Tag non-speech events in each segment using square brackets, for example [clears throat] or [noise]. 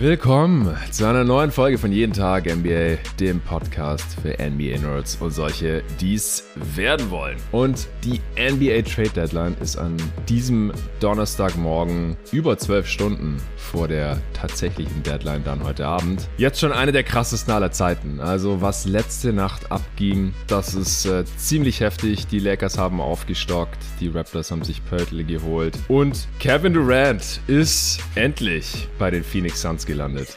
Willkommen zu einer neuen Folge von Jeden Tag NBA, dem Podcast für NBA Nerds und solche, die es werden wollen. Und die NBA Trade Deadline ist an diesem Donnerstagmorgen über zwölf Stunden vor der tatsächlichen Deadline dann heute Abend. Jetzt schon eine der krassesten aller Zeiten. Also was letzte Nacht abging, das ist äh, ziemlich heftig. Die Lakers haben aufgestockt, die Raptors haben sich Pörtle geholt und Kevin Durant ist endlich bei den Phoenix Suns gelandet.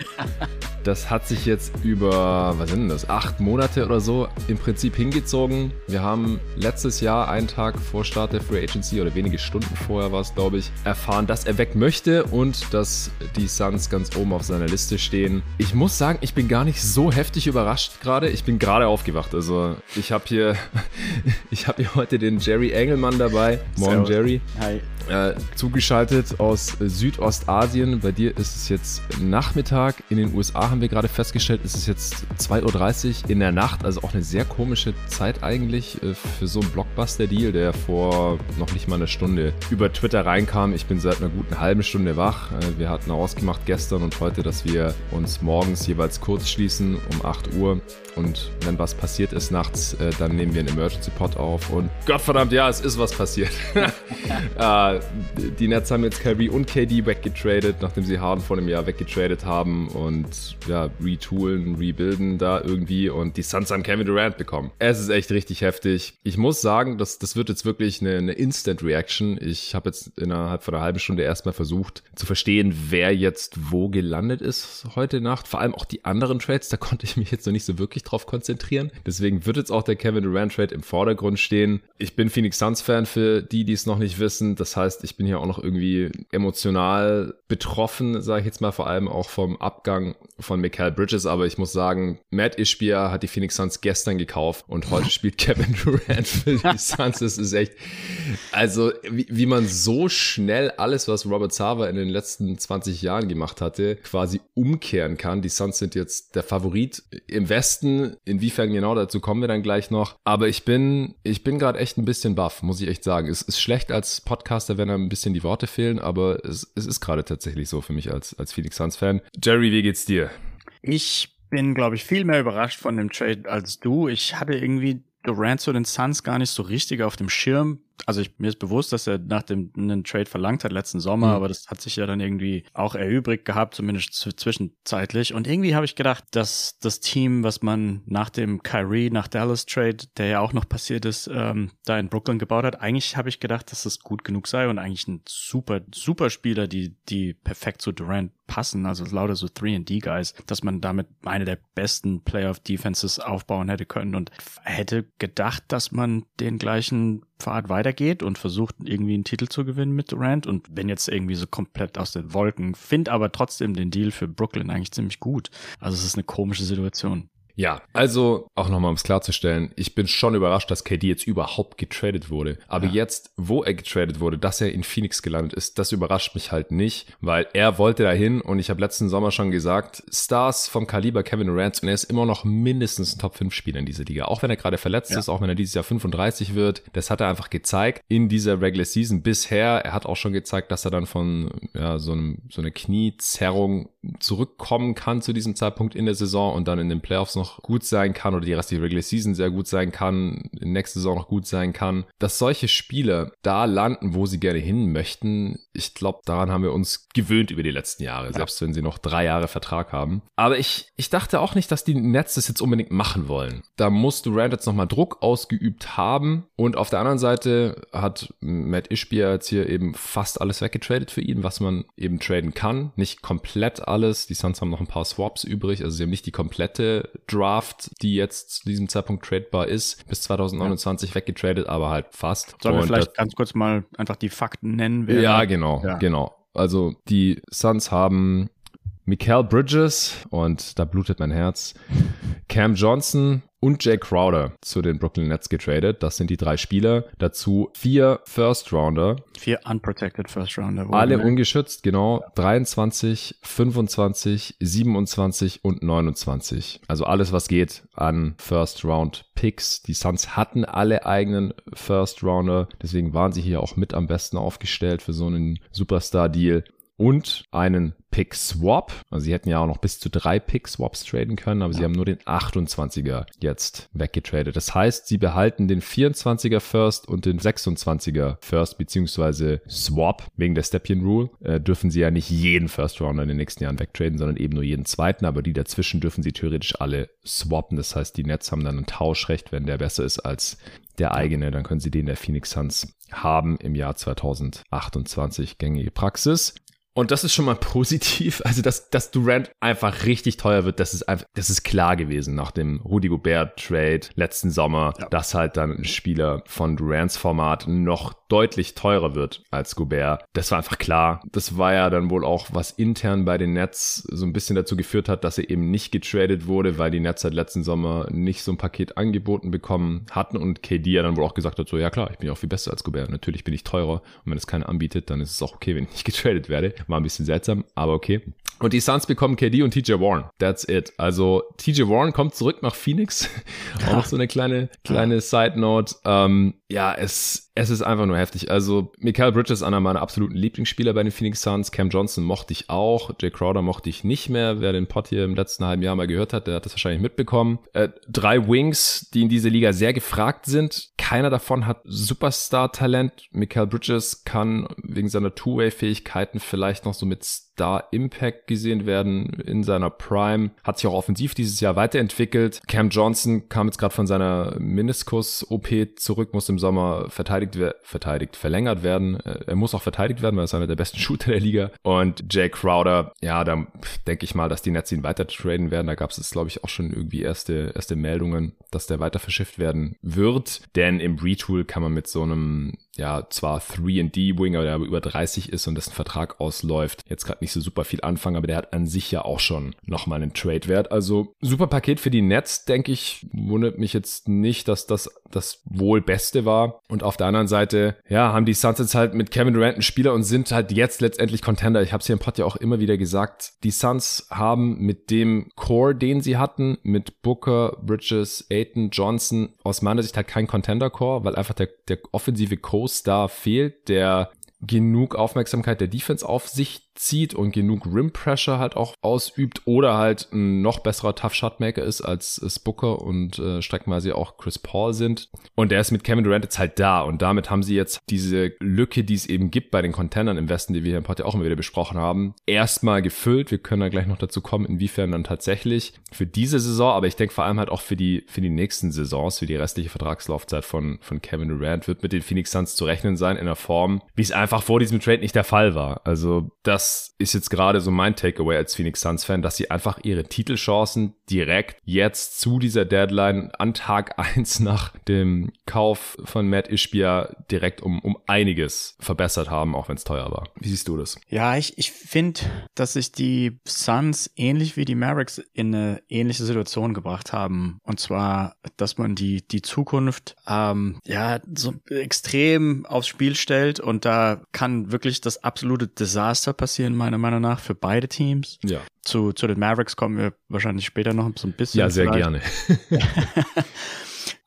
Das hat sich jetzt über, was sind das, acht Monate oder so im Prinzip hingezogen. Wir haben letztes Jahr, einen Tag vor Start der Free Agency oder wenige Stunden vorher war es, glaube ich, erfahren, dass er weg möchte und dass die Suns ganz oben auf seiner Liste stehen. Ich muss sagen, ich bin gar nicht so heftig überrascht gerade. Ich bin gerade aufgewacht. Also ich habe hier, [laughs] ich habe hier heute den Jerry Engelmann dabei. Morgen, Jerry. Hi. Äh, zugeschaltet aus Südostasien. Bei dir ist es jetzt Nachmittag. In den USA haben wir gerade festgestellt, ist es jetzt 2.30 Uhr in der Nacht. Also auch eine sehr komische Zeit eigentlich äh, für so einen Blockbuster-Deal, der vor noch nicht mal einer Stunde über Twitter reinkam. Ich bin seit einer guten halben Stunde wach. Äh, wir hatten ausgemacht gestern und heute, dass wir uns morgens jeweils kurz schließen um 8 Uhr. Und wenn was passiert ist nachts, äh, dann nehmen wir einen Emergency Pod auf. Und Gottverdammt, ja, es ist was passiert. [laughs] die Nets haben jetzt Kyrie und KD weggetradet, nachdem sie Harden vor einem Jahr weggetradet haben und ja, retoolen, rebuilden da irgendwie und die Suns haben Kevin Durant bekommen. Es ist echt richtig heftig. Ich muss sagen, das, das wird jetzt wirklich eine, eine Instant Reaction. Ich habe jetzt innerhalb von einer halben Stunde erstmal versucht zu verstehen, wer jetzt wo gelandet ist heute Nacht. Vor allem auch die anderen Trades, da konnte ich mich jetzt noch nicht so wirklich drauf konzentrieren. Deswegen wird jetzt auch der Kevin Durant Trade im Vordergrund stehen. Ich bin Phoenix Suns Fan für die, die es noch nicht wissen. Das heißt, ich bin hier auch noch irgendwie emotional betroffen, sage ich jetzt mal, vor allem auch vom Abgang von Mikael Bridges. Aber ich muss sagen, Matt Ishbia hat die Phoenix Suns gestern gekauft und heute [laughs] spielt Kevin Durant für die [laughs] Suns. Das ist echt, also wie, wie man so schnell alles, was Robert Sava in den letzten 20 Jahren gemacht hatte, quasi umkehren kann. Die Suns sind jetzt der Favorit im Westen. Inwiefern genau dazu kommen wir dann gleich noch. Aber ich bin, ich bin gerade echt ein bisschen baff, muss ich echt sagen. Es ist schlecht als Podcaster, wenn einem ein bisschen die Worte fehlen, aber es, es ist gerade tatsächlich so für mich als, als Phoenix Suns Fan. Jerry, wie geht's dir? Ich bin, glaube ich, viel mehr überrascht von dem Trade als du. Ich hatte irgendwie Durant zu den Suns gar nicht so richtig auf dem Schirm also ich, mir ist bewusst, dass er nach dem einen Trade verlangt hat letzten Sommer, mhm. aber das hat sich ja dann irgendwie auch erübrigt gehabt, zumindest zwischenzeitlich. Und irgendwie habe ich gedacht, dass das Team, was man nach dem Kyrie nach Dallas Trade, der ja auch noch passiert ist, ähm, da in Brooklyn gebaut hat, eigentlich habe ich gedacht, dass es gut genug sei und eigentlich ein super, super Spieler, die, die perfekt zu Durant passen, also lauter so 3D-Guys, dass man damit eine der besten Playoff-Defenses aufbauen hätte können und hätte gedacht, dass man den gleichen Pfad weitergeht und versucht irgendwie einen Titel zu gewinnen mit Durant und wenn jetzt irgendwie so komplett aus den Wolken, finde aber trotzdem den Deal für Brooklyn eigentlich ziemlich gut. Also es ist eine komische Situation. Ja, also auch nochmal um es klarzustellen, ich bin schon überrascht, dass KD jetzt überhaupt getradet wurde. Aber ja. jetzt, wo er getradet wurde, dass er in Phoenix gelandet ist, das überrascht mich halt nicht, weil er wollte dahin und ich habe letzten Sommer schon gesagt, Stars vom Kaliber Kevin Durant und er ist immer noch mindestens ein Top 5 Spieler in dieser Liga. Auch wenn er gerade verletzt ja. ist, auch wenn er dieses Jahr 35 wird, das hat er einfach gezeigt in dieser Regular Season bisher. Er hat auch schon gezeigt, dass er dann von ja, so, einem, so einer Kniezerrung zurückkommen kann zu diesem Zeitpunkt in der Saison und dann in den Playoffs noch gut sein kann oder die restliche Regular Season sehr gut sein kann, in nächste Saison noch gut sein kann, dass solche Spieler da landen, wo sie gerne hin möchten, ich glaube, daran haben wir uns gewöhnt über die letzten Jahre, ja. selbst wenn sie noch drei Jahre Vertrag haben. Aber ich, ich dachte auch nicht, dass die Nets das jetzt unbedingt machen wollen. Da musst Durant jetzt nochmal Druck ausgeübt haben und auf der anderen Seite hat Matt Ishbia jetzt hier eben fast alles weggetradet für ihn, was man eben traden kann. Nicht komplett alles. Die Suns haben noch ein paar Swaps übrig, also sie haben nicht die komplette Draft, die jetzt zu diesem Zeitpunkt tradebar ist, bis 2029 ja. weggetradet, aber halt fast. Sollen wir vielleicht ganz kurz mal einfach die Fakten nennen? Wer ja, genau, ja. genau. Also die Suns haben Mikael Bridges und da blutet mein Herz. Cam Johnson, und Jay Crowder zu den Brooklyn Nets getradet. Das sind die drei Spieler. Dazu vier First Rounder. Vier unprotected First Rounder. Alle mehr? ungeschützt, genau. 23, 25, 27 und 29. Also alles, was geht an First Round Picks. Die Suns hatten alle eigenen First Rounder. Deswegen waren sie hier auch mit am besten aufgestellt für so einen Superstar Deal. Und einen Pick Swap. Also sie hätten ja auch noch bis zu drei Pick Swaps traden können, aber ja. sie haben nur den 28er jetzt weggetradet. Das heißt, sie behalten den 24er First und den 26er First beziehungsweise Swap wegen der Stepien Rule. Äh, dürfen sie ja nicht jeden First Rounder in den nächsten Jahren wegtraden, sondern eben nur jeden zweiten, aber die dazwischen dürfen sie theoretisch alle swappen. Das heißt, die Nets haben dann ein Tauschrecht, wenn der besser ist als der eigene, dann können sie den der Phoenix Suns haben im Jahr 2028 gängige Praxis. Und das ist schon mal [laughs] positiv. Also, dass, dass Durant einfach richtig teuer wird, das ist einfach, das ist klar gewesen nach dem Rudy Gobert Trade letzten Sommer, ja. dass halt dann ein Spieler von Durants Format noch deutlich teurer wird als Gobert. Das war einfach klar. Das war ja dann wohl auch, was intern bei den Nets so ein bisschen dazu geführt hat, dass er eben nicht getradet wurde, weil die Nets seit letzten Sommer nicht so ein Paket angeboten bekommen hatten und KD ja dann wohl auch gesagt hat, so, ja klar, ich bin ja auch viel besser als Gobert. Natürlich bin ich teurer und wenn es keiner anbietet, dann ist es auch okay, wenn ich nicht getradet werde. War ein bisschen seltsam, aber okay. Und die Suns bekommen KD und TJ Warren. That's it. Also TJ Warren kommt zurück nach Phoenix. [laughs] auch noch so eine kleine, kleine Side Note. Ähm, ja, es, es ist einfach nur heftig. Also, Michael Bridges, einer meiner absoluten Lieblingsspieler bei den Phoenix Suns. Cam Johnson mochte ich auch. Jay Crowder mochte ich nicht mehr. Wer den Pod hier im letzten halben Jahr mal gehört hat, der hat das wahrscheinlich mitbekommen. Äh, drei Wings, die in dieser Liga sehr gefragt sind. Keiner davon hat Superstar-Talent. Michael Bridges kann wegen seiner Two-Way-Fähigkeiten vielleicht noch so mit Star-Impact gesehen werden in seiner Prime. Hat sich auch offensiv dieses Jahr weiterentwickelt. Cam Johnson kam jetzt gerade von seiner Meniskus-OP zurück, muss im Sommer verteidigt, verteidigt, verlängert werden. Äh, er muss auch verteidigt werden, weil er ist einer der besten [laughs] Shooter der Liga. Und Jay Crowder, ja, da denke ich mal, dass die Nets ihn weiter traden werden. Da gab es glaube ich, auch schon irgendwie erste, erste Meldungen, dass der weiter verschifft werden wird. Denn im Retool kann man mit so einem ja zwar 3D-Winger, der aber über 30 ist und dessen Vertrag ausläuft, jetzt gerade nicht so super viel anfangen, aber der hat an sich ja auch schon nochmal einen Trade-Wert. Also super Paket für die Nets, denke ich. Wundert mich jetzt nicht, dass das das wohl Beste war. Und auf der anderen Seite, ja, haben die Suns jetzt halt mit Kevin Durant einen Spieler und sind halt jetzt letztendlich Contender. Ich habe es hier im Pod ja auch immer wieder gesagt. Die Suns haben mit dem Core, den sie hatten, mit Booker, Bridges, Aiton, Johnson, aus meiner Sicht halt kein Contender-Core, weil einfach der, der offensive Co-Star fehlt, der genug Aufmerksamkeit der Defense auf sich zieht und genug Rim Pressure halt auch ausübt oder halt ein noch besserer Tough Shotmaker ist als es Booker und äh, streckenweise auch Chris Paul sind. Und der ist mit Kevin Durant jetzt halt da und damit haben sie jetzt diese Lücke, die es eben gibt bei den Contendern im Westen, die wir hier im Pod auch immer wieder besprochen haben, erstmal gefüllt. Wir können dann gleich noch dazu kommen, inwiefern dann tatsächlich für diese Saison, aber ich denke vor allem halt auch für die, für die nächsten Saisons, für die restliche Vertragslaufzeit von, von Kevin Durant wird mit den Phoenix Suns zu rechnen sein in einer Form, wie es einfach vor diesem Trade nicht der Fall war. Also das das ist jetzt gerade so mein Takeaway als Phoenix Suns Fan, dass sie einfach ihre Titelchancen direkt jetzt zu dieser Deadline an Tag [laughs] eins nach dem Kauf von Matt Ishbia direkt um, um einiges verbessert haben, auch wenn es teuer war. Wie siehst du das? Ja, ich, ich finde, dass sich die Suns ähnlich wie die Mavericks in eine ähnliche Situation gebracht haben. Und zwar, dass man die, die Zukunft ähm, ja so extrem aufs Spiel stellt und da kann wirklich das absolute Desaster passieren, meiner Meinung nach, für beide Teams. Ja. Zu, zu den Mavericks kommen wir wahrscheinlich später noch so ein bisschen. Ja, sehr vielleicht. gerne. [laughs] [laughs]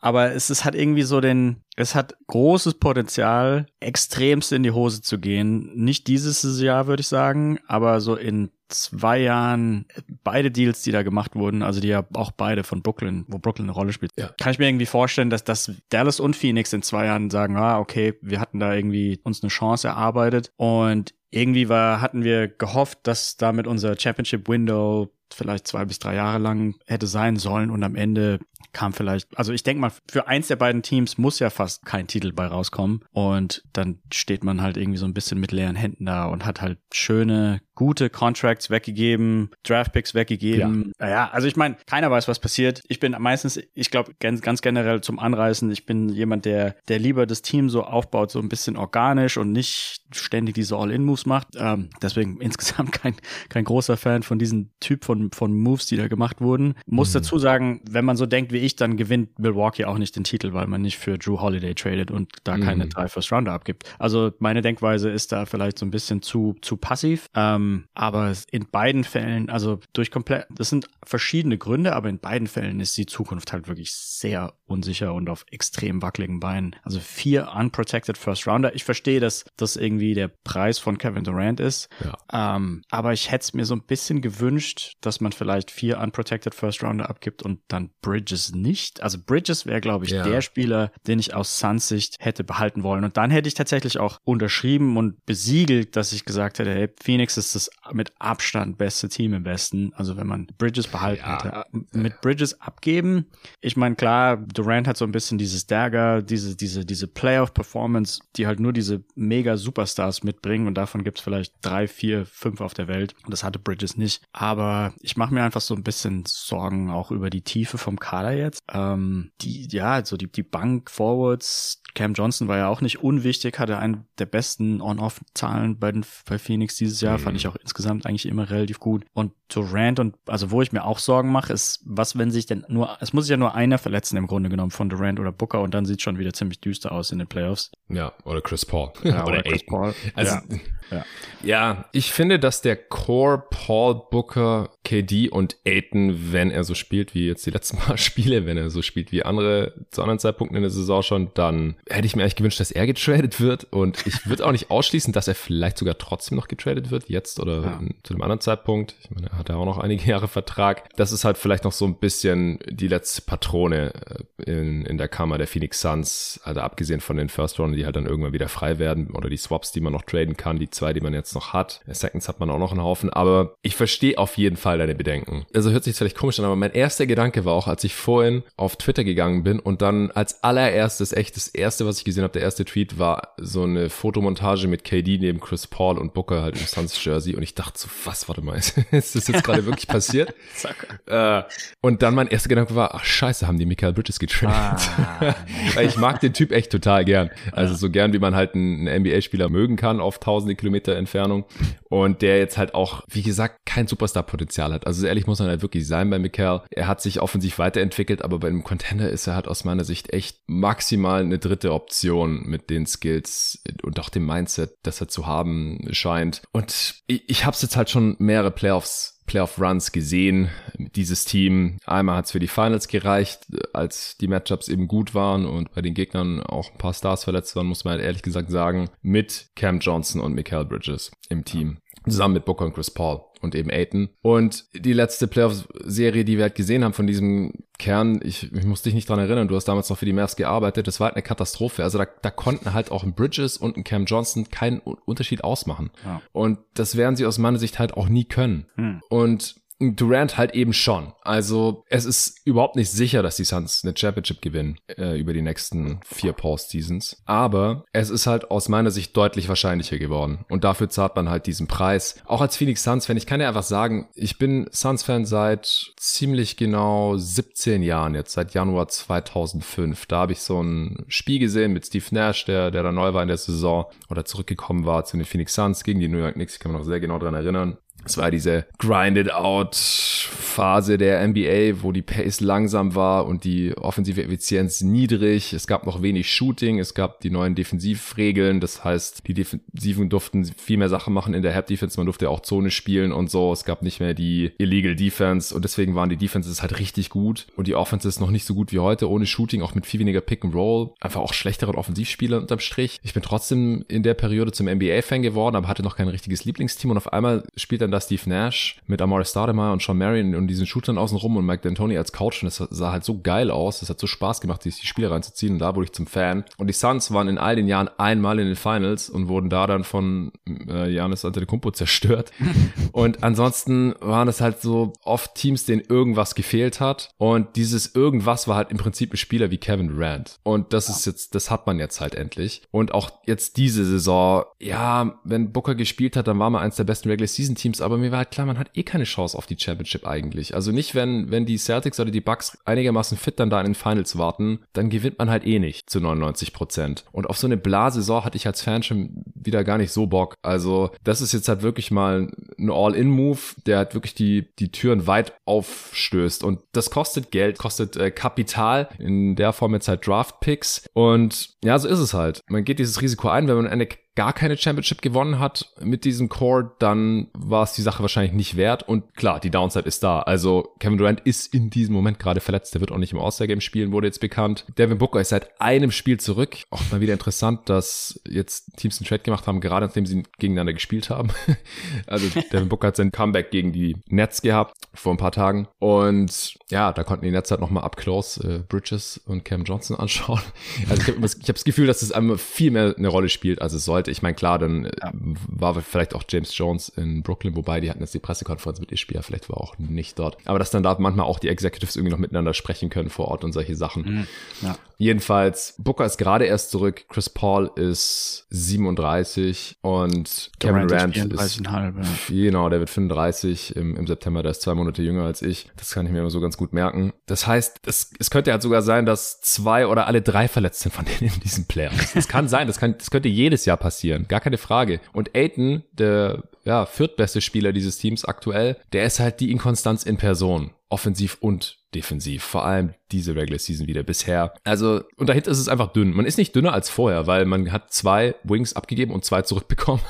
Aber es, es hat irgendwie so den, es hat großes Potenzial, extremst in die Hose zu gehen. Nicht dieses Jahr, würde ich sagen, aber so in zwei Jahren beide Deals, die da gemacht wurden, also die ja auch beide von Brooklyn, wo Brooklyn eine Rolle spielt, ja. kann ich mir irgendwie vorstellen, dass, dass Dallas und Phoenix in zwei Jahren sagen, ah, okay, wir hatten da irgendwie uns eine Chance erarbeitet und irgendwie war, hatten wir gehofft, dass damit unser Championship Window vielleicht zwei bis drei Jahre lang hätte sein sollen und am Ende kam vielleicht, also ich denke mal, für eins der beiden Teams muss ja fast kein Titel bei rauskommen und dann steht man halt irgendwie so ein bisschen mit leeren Händen da und hat halt schöne, gute Contracts weggegeben, Draftpicks weggegeben. Ja, ja also ich meine, keiner weiß, was passiert. Ich bin meistens, ich glaube, ganz, ganz generell zum Anreißen, ich bin jemand, der, der lieber das Team so aufbaut, so ein bisschen organisch und nicht ständig diese All-In-Moves macht. Ähm, deswegen [laughs] insgesamt kein, kein großer Fan von diesem Typ von von, von Moves, die da gemacht wurden. Muss mhm. dazu sagen, wenn man so denkt wie ich, dann gewinnt Milwaukee auch nicht den Titel, weil man nicht für Drew Holiday tradet und da mhm. keine drei First Rounder abgibt. Also meine Denkweise ist da vielleicht so ein bisschen zu, zu passiv. Ähm, aber in beiden Fällen, also durch komplett, das sind verschiedene Gründe, aber in beiden Fällen ist die Zukunft halt wirklich sehr unsicher und auf extrem wackeligen Beinen. Also vier unprotected First Rounder. Ich verstehe, dass das irgendwie der Preis von Kevin Durant ist. Ja. Ähm, aber ich hätte es mir so ein bisschen gewünscht, dass man vielleicht vier unprotected First Rounder abgibt und dann Bridges nicht. Also Bridges wäre, glaube ich, ja. der Spieler, den ich aus Suns Sicht hätte behalten wollen. Und dann hätte ich tatsächlich auch unterschrieben und besiegelt, dass ich gesagt hätte, hey, Phoenix ist das mit Abstand beste Team im Westen. Also wenn man Bridges behalten ja. hätte. Mit Bridges abgeben. Ich meine, klar, Durant hat so ein bisschen dieses Dagger, diese, diese, diese Playoff-Performance, die halt nur diese mega Superstars mitbringen und davon gibt es vielleicht drei, vier, fünf auf der Welt. Und das hatte Bridges nicht. Aber ich mache mir einfach so ein bisschen Sorgen auch über die Tiefe vom Kader jetzt. Ähm, die, ja, so die, die Bank Forwards, Cam Johnson war ja auch nicht unwichtig, hatte einen der besten On-Off-Zahlen bei, den, bei Phoenix dieses Jahr, mhm. fand ich auch insgesamt eigentlich immer relativ gut. Und Durant und, also wo ich mir auch Sorgen mache, ist, was, wenn sich denn nur, es muss sich ja nur einer verletzen im Grunde genommen von Durant oder Booker und dann sieht schon wieder ziemlich düster aus in den Playoffs. Ja, oder Chris Paul. Ja, [laughs] oder, oder Chris Paul. Also, ja. Ja. ja, ich finde, dass der Core Paul Booker, KD und Aiton, wenn er so spielt wie jetzt die letzten [laughs] paar Spiele, wenn er so spielt wie andere zu anderen Zeitpunkten in der Saison schon, dann hätte ich mir eigentlich gewünscht, dass er getradet wird. Und ich würde auch nicht ausschließen, dass er vielleicht sogar trotzdem noch getradet wird, jetzt oder ja. zu einem anderen Zeitpunkt. Ich meine, er hat ja auch noch einige Jahre Vertrag. Das ist halt vielleicht noch so ein bisschen die letzte Patrone äh, in, in der Kammer der Phoenix Suns, also abgesehen von den First Round, die halt dann irgendwann wieder frei werden oder die Swaps, die man noch traden kann, die zwei, die man jetzt noch hat. Seconds hat man auch noch einen Haufen, aber ich verstehe auf jeden Fall deine Bedenken. Also hört sich jetzt vielleicht komisch an, aber mein erster Gedanke war auch, als ich vorhin auf Twitter gegangen bin und dann als allererstes, echt das erste, was ich gesehen habe, der erste Tweet war so eine Fotomontage mit KD neben Chris Paul und Booker halt im Suns Jersey und ich dachte so, was, warte mal, [laughs] ist das jetzt [laughs] gerade wirklich passiert? äh, und dann mein erster Gedanke war, ach scheiße, haben die Michael Bridges getradet. Ah, [laughs] Weil ich mag den Typ echt total gern. Also so gern, wie man halt einen, einen NBA-Spieler mögen kann auf tausende Kilometer Entfernung und der jetzt halt auch, wie gesagt, kein Superstar-Potenzial hat. Also ehrlich muss man halt wirklich sein bei Michael. Er hat sich offensiv weiterentwickelt, aber bei einem Contender ist er halt aus meiner Sicht echt maximal eine dritte Option mit den Skills und auch dem Mindset, das er zu haben scheint. Und ich, ich habe es jetzt halt schon mehrere Playoffs Playoff-Runs gesehen. Dieses Team, einmal hat es für die Finals gereicht, als die Matchups eben gut waren und bei den Gegnern auch ein paar Stars verletzt waren, muss man halt ehrlich gesagt sagen, mit Cam Johnson und Mikael Bridges im Team. Zusammen mit Booker und Chris Paul und eben Aiton. Und die letzte Playoff-Serie, die wir halt gesehen haben von diesem Kern, ich, ich muss dich nicht dran erinnern, du hast damals noch für die Mavs gearbeitet, das war halt eine Katastrophe. Also da, da konnten halt auch ein Bridges und ein Cam Johnson keinen Unterschied ausmachen. Ja. Und das werden sie aus meiner Sicht halt auch nie können. Hm. Und Durant halt eben schon. Also es ist überhaupt nicht sicher, dass die Suns eine Championship gewinnen äh, über die nächsten vier Postseasons. Aber es ist halt aus meiner Sicht deutlich wahrscheinlicher geworden. Und dafür zahlt man halt diesen Preis. Auch als Phoenix Suns-Fan, ich kann ja einfach sagen, ich bin Suns-Fan seit ziemlich genau 17 Jahren jetzt, seit Januar 2005. Da habe ich so ein Spiel gesehen mit Steve Nash, der, der da neu war in der Saison oder zurückgekommen war zu den Phoenix Suns gegen die New York Knicks. Ich kann mich noch sehr genau dran erinnern. Es war diese grinded out Phase der NBA, wo die Pace langsam war und die offensive Effizienz niedrig. Es gab noch wenig Shooting, es gab die neuen Defensivregeln, das heißt, die Defensiven durften viel mehr Sachen machen in der Help Defense, man durfte auch Zone spielen und so. Es gab nicht mehr die Illegal Defense und deswegen waren die Defenses halt richtig gut und die Offenses noch nicht so gut wie heute, ohne Shooting, auch mit viel weniger Pick and Roll, einfach auch schlechtere Offensivspieler unterm Strich. Ich bin trotzdem in der Periode zum NBA-Fan geworden, aber hatte noch kein richtiges Lieblingsteam und auf einmal spielt dann da Steve Nash mit Amore Stoudemire und Sean Marion und diesen Shootern außenrum und Mike D'Antoni als Couch und das sah halt so geil aus. Das hat so Spaß gemacht, sich die Spiele reinzuziehen und da wurde ich zum Fan. Und die Suns waren in all den Jahren einmal in den Finals und wurden da dann von äh, Janis Antetokounmpo zerstört. [laughs] und ansonsten waren es halt so oft Teams, denen irgendwas gefehlt hat und dieses irgendwas war halt im Prinzip ein Spieler wie Kevin Durant. Und das ist jetzt, das hat man jetzt halt endlich. Und auch jetzt diese Saison, ja, wenn Booker gespielt hat, dann war man eins der besten Regular Season Teams, aber mir war halt klar, man hat eh keine Chance auf die Championship eigentlich. Also nicht, wenn, wenn die Celtics oder die Bucks einigermaßen fit dann da in den Finals warten, dann gewinnt man halt eh nicht zu 99 Prozent. Und auf so eine Blasaison hatte ich als Fan schon wieder gar nicht so Bock. Also das ist jetzt halt wirklich mal ein All-In-Move, der halt wirklich die, die Türen weit aufstößt. Und das kostet Geld, kostet äh, Kapital, in der Form jetzt halt Draft-Picks. Und ja, so ist es halt. Man geht dieses Risiko ein, wenn man eine gar keine Championship gewonnen hat mit diesem Core, dann war es die Sache wahrscheinlich nicht wert. Und klar, die Downside ist da. Also Kevin Durant ist in diesem Moment gerade verletzt. Der wird auch nicht im All-Star-Game spielen, wurde jetzt bekannt. Devin Booker ist seit einem Spiel zurück. Auch mal wieder interessant, dass jetzt Teams einen Trade gemacht haben, gerade nachdem sie gegeneinander gespielt haben. [laughs] also Devin Booker hat sein Comeback gegen die Nets gehabt vor ein paar Tagen. Und ja, da konnten die Nets halt nochmal up close äh, Bridges und Cam Johnson [laughs] anschauen. Also ich habe hab das Gefühl, dass es das einmal viel mehr eine Rolle spielt, als es sollte sollte. Ich meine, klar, dann äh, ja. war vielleicht auch James Jones in Brooklyn, wobei die hatten jetzt die Pressekonferenz mit Ishbia, vielleicht war auch nicht dort. Aber dass dann da manchmal auch die Executives irgendwie noch miteinander sprechen können vor Ort und solche Sachen. Mhm. Ja. Jedenfalls, Booker ist gerade erst zurück, Chris Paul ist 37 und Kevin Durant ist, ja. genau, der wird 35 im, im September, der ist zwei Monate jünger als ich. Das kann ich mir immer so ganz gut merken. Das heißt, es, es könnte halt sogar sein, dass zwei oder alle drei verletzt sind von denen [laughs] in diesem Playoffs. Das kann sein, das, kann, das könnte jedes Jahr passieren, gar keine Frage. Und Aiton, der ja, viertbeste Spieler dieses Teams aktuell, der ist halt die Inkonstanz in Person offensiv und defensiv. Vor allem diese Regular Season wieder bisher. Also, und dahinter ist es einfach dünn. Man ist nicht dünner als vorher, weil man hat zwei Wings abgegeben und zwei [laughs] zurückbekommen.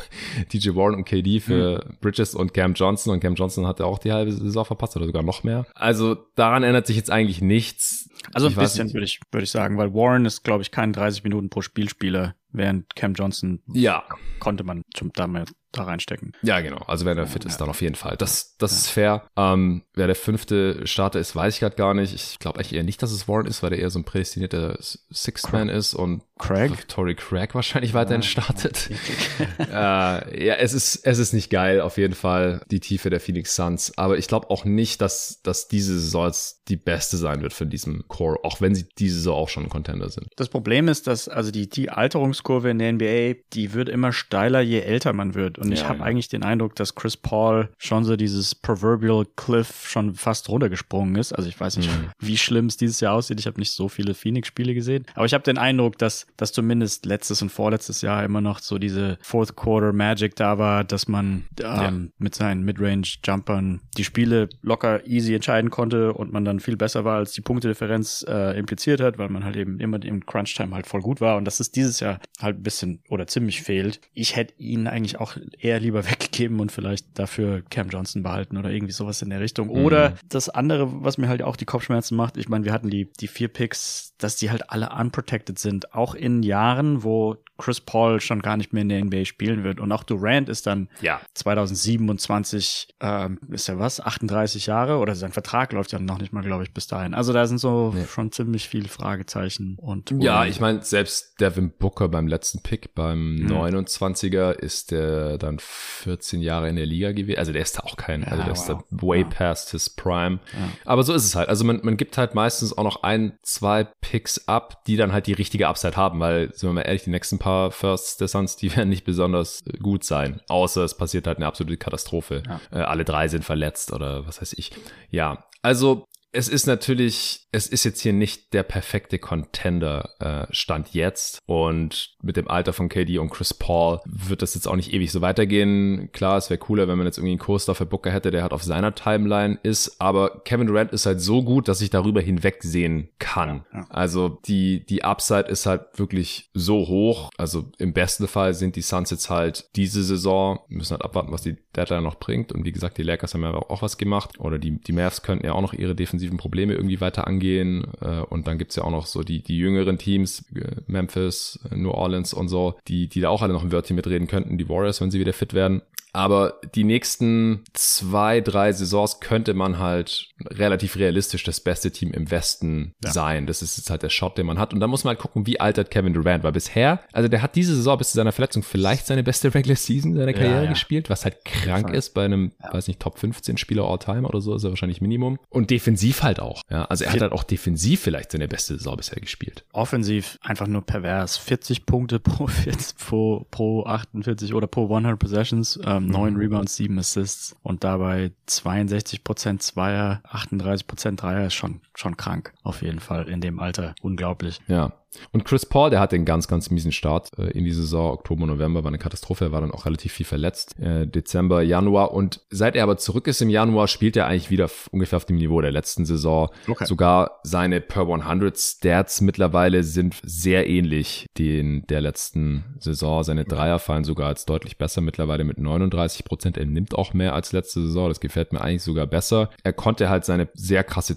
DJ Warren und KD für mhm. Bridges und Cam Johnson. Und Cam Johnson hatte auch die halbe Saison verpasst oder sogar noch mehr. Also, daran ändert sich jetzt eigentlich nichts. Also ein bisschen würde ich, würde ich sagen, weil Warren ist, glaube ich, kein 30 Minuten pro Spielspieler, während Cam Johnson ja. konnte man zum damals da reinstecken. Ja, genau. Also wer der fit ist, dann auf jeden Fall. Das, das ja. ist fair. Ähm, wer der fünfte Starter ist, weiß ich gerade gar nicht. Ich glaube eigentlich eher nicht, dass es Warren ist, weil der eher so ein prädestinierter Sixth Man ist und Craig? Tory Craig wahrscheinlich weiterhin startet. [laughs] äh, ja, es ist, es ist nicht geil, auf jeden Fall, die Tiefe der Phoenix Suns. Aber ich glaube auch nicht, dass, dass diese Saison die beste sein wird für diesen Core, auch wenn sie diese Saison auch schon ein Contender sind. Das Problem ist, dass also die, die Alterungskurve in der NBA, die wird immer steiler, je älter man wird. Und ja, ich habe ja. eigentlich den Eindruck, dass Chris Paul schon so dieses Proverbial Cliff schon fast runtergesprungen ist. Also ich weiß nicht, mhm. wie schlimm es dieses Jahr aussieht. Ich habe nicht so viele Phoenix-Spiele gesehen. Aber ich habe den Eindruck, dass dass zumindest letztes und vorletztes Jahr immer noch so diese Fourth Quarter Magic da war, dass man ähm, ja. mit seinen Midrange Jumpern die Spiele locker easy entscheiden konnte und man dann viel besser war, als die Punktedifferenz äh, impliziert hat, weil man halt eben immer im Crunch Time halt voll gut war und dass es dieses Jahr halt ein bisschen oder ziemlich fehlt. Ich hätte ihn eigentlich auch eher lieber [laughs] weggegeben und vielleicht dafür Cam Johnson behalten oder irgendwie sowas in der Richtung. Mhm. Oder das andere, was mir halt auch die Kopfschmerzen macht, ich meine, wir hatten die, die vier Picks, dass die halt alle unprotected sind, auch in Jahren, wo Chris Paul schon gar nicht mehr in der NBA spielen wird. Und auch Durant ist dann ja. 2027, ähm, ist er was, 38 Jahre oder sein Vertrag läuft ja noch nicht mal, glaube ich, bis dahin. Also da sind so nee. schon ziemlich viele Fragezeichen. Und ja, ich meine, selbst Devin Booker beim letzten Pick, beim mhm. 29er, ist der dann 14 Jahre in der Liga gewesen. Also der ist da auch kein, also der wow. ist da way ja. past his prime. Ja. Aber so ist es halt. Also man, man gibt halt meistens auch noch ein, zwei Picks ab, die dann halt die richtige Upside haben, weil, sind wir mal ehrlich, die nächsten paar Firsts der Suns, die [laughs] werden nicht besonders gut sein. Außer es passiert halt eine absolute Katastrophe. Ja. Äh, alle drei sind verletzt oder was weiß ich. Ja, also es ist natürlich, es ist jetzt hier nicht der perfekte Contender äh, Stand jetzt und mit dem Alter von KD und Chris Paul wird das jetzt auch nicht ewig so weitergehen. Klar, es wäre cooler, wenn man jetzt irgendwie einen Co-Star für Booker hätte, der halt auf seiner Timeline ist, aber Kevin Durant ist halt so gut, dass ich darüber hinwegsehen kann. Ja. Also die die Upside ist halt wirklich so hoch. Also im besten Fall sind die Suns jetzt halt diese Saison, wir müssen halt abwarten, was die Deadline noch bringt und wie gesagt, die Lakers haben ja auch was gemacht oder die die Mavs könnten ja auch noch ihre Defensive defensiven Probleme irgendwie weiter angehen. Äh, und dann gibt's ja auch noch so die, die jüngeren Teams, äh, Memphis, New Orleans und so, die, die da auch alle noch ein Wörtchen mitreden könnten, die Warriors, wenn sie wieder fit werden. Aber die nächsten zwei, drei Saisons könnte man halt relativ realistisch das beste Team im Westen ja. sein. Das ist jetzt halt der Shot, den man hat. Und da muss man halt gucken, wie altert Kevin Durant. Weil bisher, also der hat diese Saison bis zu seiner Verletzung vielleicht seine beste Regular Season seiner Karriere ja, ja. gespielt, was halt krank ist bei einem, weiß nicht, Top 15 Spieler All-Time oder so, ist er wahrscheinlich Minimum. Und defensiv halt auch. Ja, also er hat halt auch defensiv vielleicht seine beste Saison bisher gespielt. Offensiv einfach nur pervers. 40 Punkte pro, [laughs] 40, pro, pro 48 oder pro 100 Possessions. Ähm, ähm, 9 Rebounds, 7 Assists und dabei 62% Zweier, 38% Dreier ist schon, schon krank. Auf jeden Fall in dem Alter. Unglaublich. Ja. Und Chris Paul, der hatte einen ganz, ganz miesen Start äh, in die Saison. Oktober, November war eine Katastrophe. Er war dann auch relativ viel verletzt. Äh, Dezember, Januar. Und seit er aber zurück ist im Januar, spielt er eigentlich wieder ungefähr auf dem Niveau der letzten Saison. Okay. Sogar seine per 100 Stats mittlerweile sind sehr ähnlich den der letzten Saison. Seine Dreier fallen sogar als deutlich besser mittlerweile mit 39 Prozent. Er nimmt auch mehr als letzte Saison. Das gefällt mir eigentlich sogar besser. Er konnte halt seine sehr krasse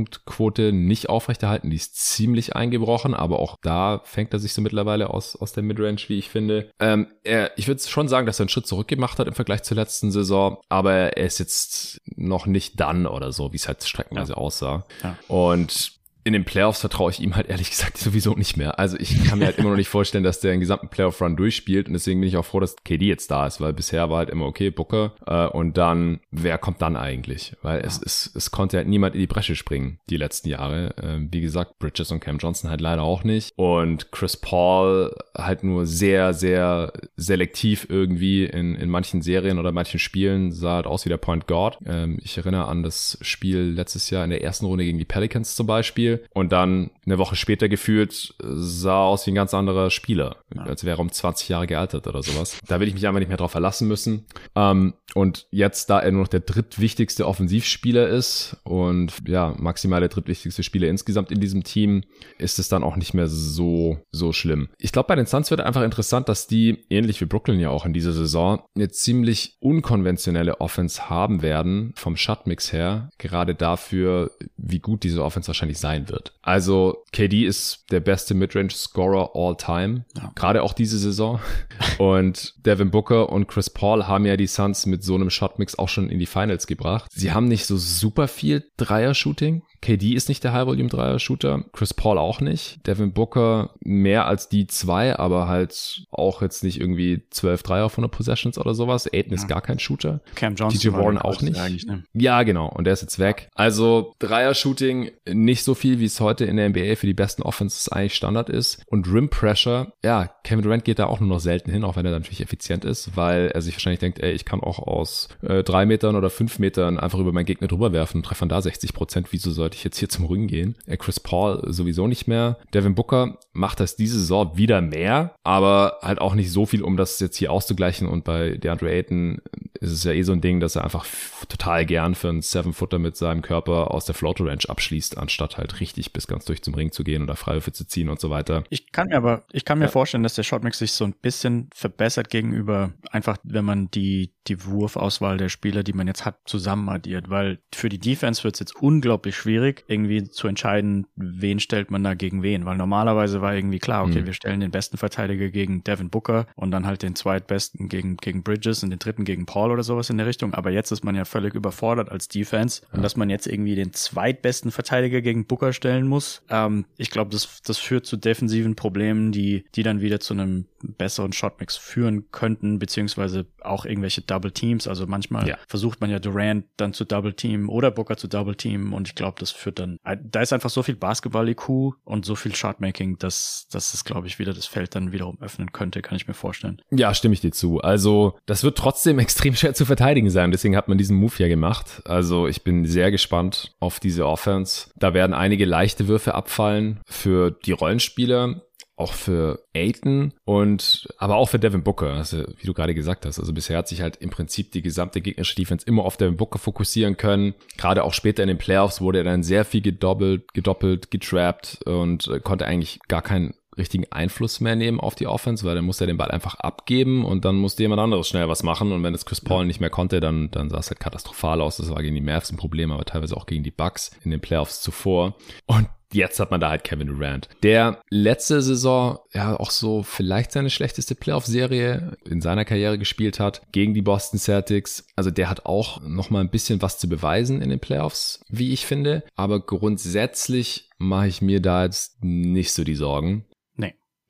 Zwei-Punkt-Quote nicht aufrechterhalten. Die ist ziemlich eingebrochen aber auch da fängt er sich so mittlerweile aus, aus der Midrange, wie ich finde. Ähm, er, ich würde schon sagen, dass er einen Schritt zurück gemacht hat im Vergleich zur letzten Saison, aber er ist jetzt noch nicht dann oder so, wie es halt streckenweise ja. aussah. Ja. Und in den Playoffs vertraue ich ihm halt ehrlich gesagt [laughs] sowieso nicht mehr. Also ich kann mir halt immer noch nicht vorstellen, dass der einen gesamten Playoff-Run durchspielt und deswegen bin ich auch froh, dass KD jetzt da ist, weil bisher war halt immer okay, Booker äh, und dann, wer kommt dann eigentlich? Weil ja. es, es, es konnte halt niemand in die Bresche springen die letzten Jahre. Äh, wie gesagt, Bridges und Cam Johnson halt leider auch nicht und Chris Paul halt nur sehr, sehr selektiv irgendwie in, in manchen Serien oder manchen Spielen sah halt aus wie der Point Guard. Ähm, ich erinnere an das Spiel letztes Jahr in der ersten Runde gegen die Pelicans zum Beispiel und dann eine Woche später gefühlt sah aus wie ein ganz anderer Spieler, ja. als wäre er um 20 Jahre gealtert oder sowas. Da will ich mich einfach nicht mehr drauf verlassen müssen. Ähm, und jetzt, da er nur noch der drittwichtigste Offensivspieler ist und ja, maximal der drittwichtigste Spieler insgesamt in diesem Team, ist es dann auch nicht mehr so, so schlimm. Ich glaube, bei den Suns wird einfach interessant, dass die, ähnlich wie Brooklyn ja auch in dieser Saison, eine ziemlich unkonventionelle Offense haben werden, vom Shotmix her, gerade dafür, wie gut diese Offense wahrscheinlich sein wird. Also, KD ist der beste Midrange-Scorer all time, ja. gerade auch diese Saison. [laughs] Und Devin Booker und Chris Paul haben ja die Suns mit so einem Shotmix auch schon in die Finals gebracht. Sie haben nicht so super viel Dreier-Shooting, KD ist nicht der High-Volume-Dreier-Shooter, Chris Paul auch nicht. Devin Booker mehr als die zwei, aber halt auch jetzt nicht irgendwie 12 Dreier von der Possessions oder sowas. Aiden ja. ist gar kein Shooter. Cam Johnson. TJ Warren auch nicht. Ne? Ja, genau. Und der ist jetzt weg. Also Dreier-Shooting nicht so viel, wie es heute in der NBA für die besten Offenses eigentlich Standard ist. Und Rim Pressure, ja, Kevin Durant geht da auch nur noch selten hin, auch wenn er natürlich effizient ist, weil er sich wahrscheinlich denkt, ey, ich kann auch aus äh, drei Metern oder fünf Metern einfach über meinen Gegner drüber werfen und treffe dann da 60 Prozent. Wieso soll sollte ich jetzt hier zum Ring gehen. Äh, Chris Paul sowieso nicht mehr. Devin Booker macht das diese Saison wieder mehr, aber halt auch nicht so viel, um das jetzt hier auszugleichen. Und bei DeAndre Ayton ist es ja eh so ein Ding, dass er einfach total gern für einen Seven-Footer mit seinem Körper aus der Floater Range abschließt, anstatt halt richtig bis ganz durch zum Ring zu gehen oder Freiwürfe zu ziehen und so weiter. Ich kann mir aber, ich kann mir ja. vorstellen, dass der Shotmix sich so ein bisschen verbessert gegenüber einfach, wenn man die, die Wurfauswahl der Spieler, die man jetzt hat, zusammen addiert, weil für die Defense wird es jetzt unglaublich schwierig, irgendwie zu entscheiden, wen stellt man da gegen wen, weil normalerweise war irgendwie klar, okay, mhm. wir stellen den besten Verteidiger gegen Devin Booker und dann halt den zweitbesten gegen, gegen Bridges und den dritten gegen Paul oder sowas in der Richtung, aber jetzt ist man ja völlig überfordert als Defense ja. und dass man jetzt irgendwie den zweitbesten Verteidiger gegen Booker stellen muss, ähm, ich glaube, das, das führt zu defensiven Problemen, die, die dann wieder zu einem besseren Shotmix führen könnten, beziehungsweise auch irgendwelche Double Teams. Also manchmal ja. versucht man ja Durant dann zu Double Team oder Booker zu Double Team und ich glaube, das führt dann, äh, da ist einfach so viel Basketball-IQ und so viel Shotmaking, dass, dass es, glaube ich, wieder das Feld dann wiederum öffnen könnte, kann ich mir vorstellen. Ja, stimme ich dir zu. Also, das wird trotzdem [laughs] extrem schwer zu verteidigen sein. Deswegen hat man diesen Move ja gemacht. Also, ich bin sehr gespannt auf diese Offense. Da werden einige leichte Würfe abfallen für die Rollenspieler auch für Aiton und aber auch für Devin Booker, also wie du gerade gesagt hast. Also bisher hat sich halt im Prinzip die gesamte gegnerische Defense immer auf Devin Booker fokussieren können. Gerade auch später in den Playoffs wurde er dann sehr viel gedoppelt, gedoppelt, getrappt und äh, konnte eigentlich gar keinen richtigen Einfluss mehr nehmen auf die Offense, weil dann musste er den Ball einfach abgeben und dann musste jemand anderes schnell was machen und wenn es Chris Paul nicht mehr konnte, dann, dann sah es halt katastrophal aus. Das war gegen die Mavs ein Problem, aber teilweise auch gegen die Bucks in den Playoffs zuvor. Und jetzt hat man da halt Kevin Durant, der letzte Saison ja auch so vielleicht seine schlechteste Playoff-Serie in seiner Karriere gespielt hat gegen die Boston Celtics. Also der hat auch noch mal ein bisschen was zu beweisen in den Playoffs, wie ich finde. Aber grundsätzlich mache ich mir da jetzt nicht so die Sorgen.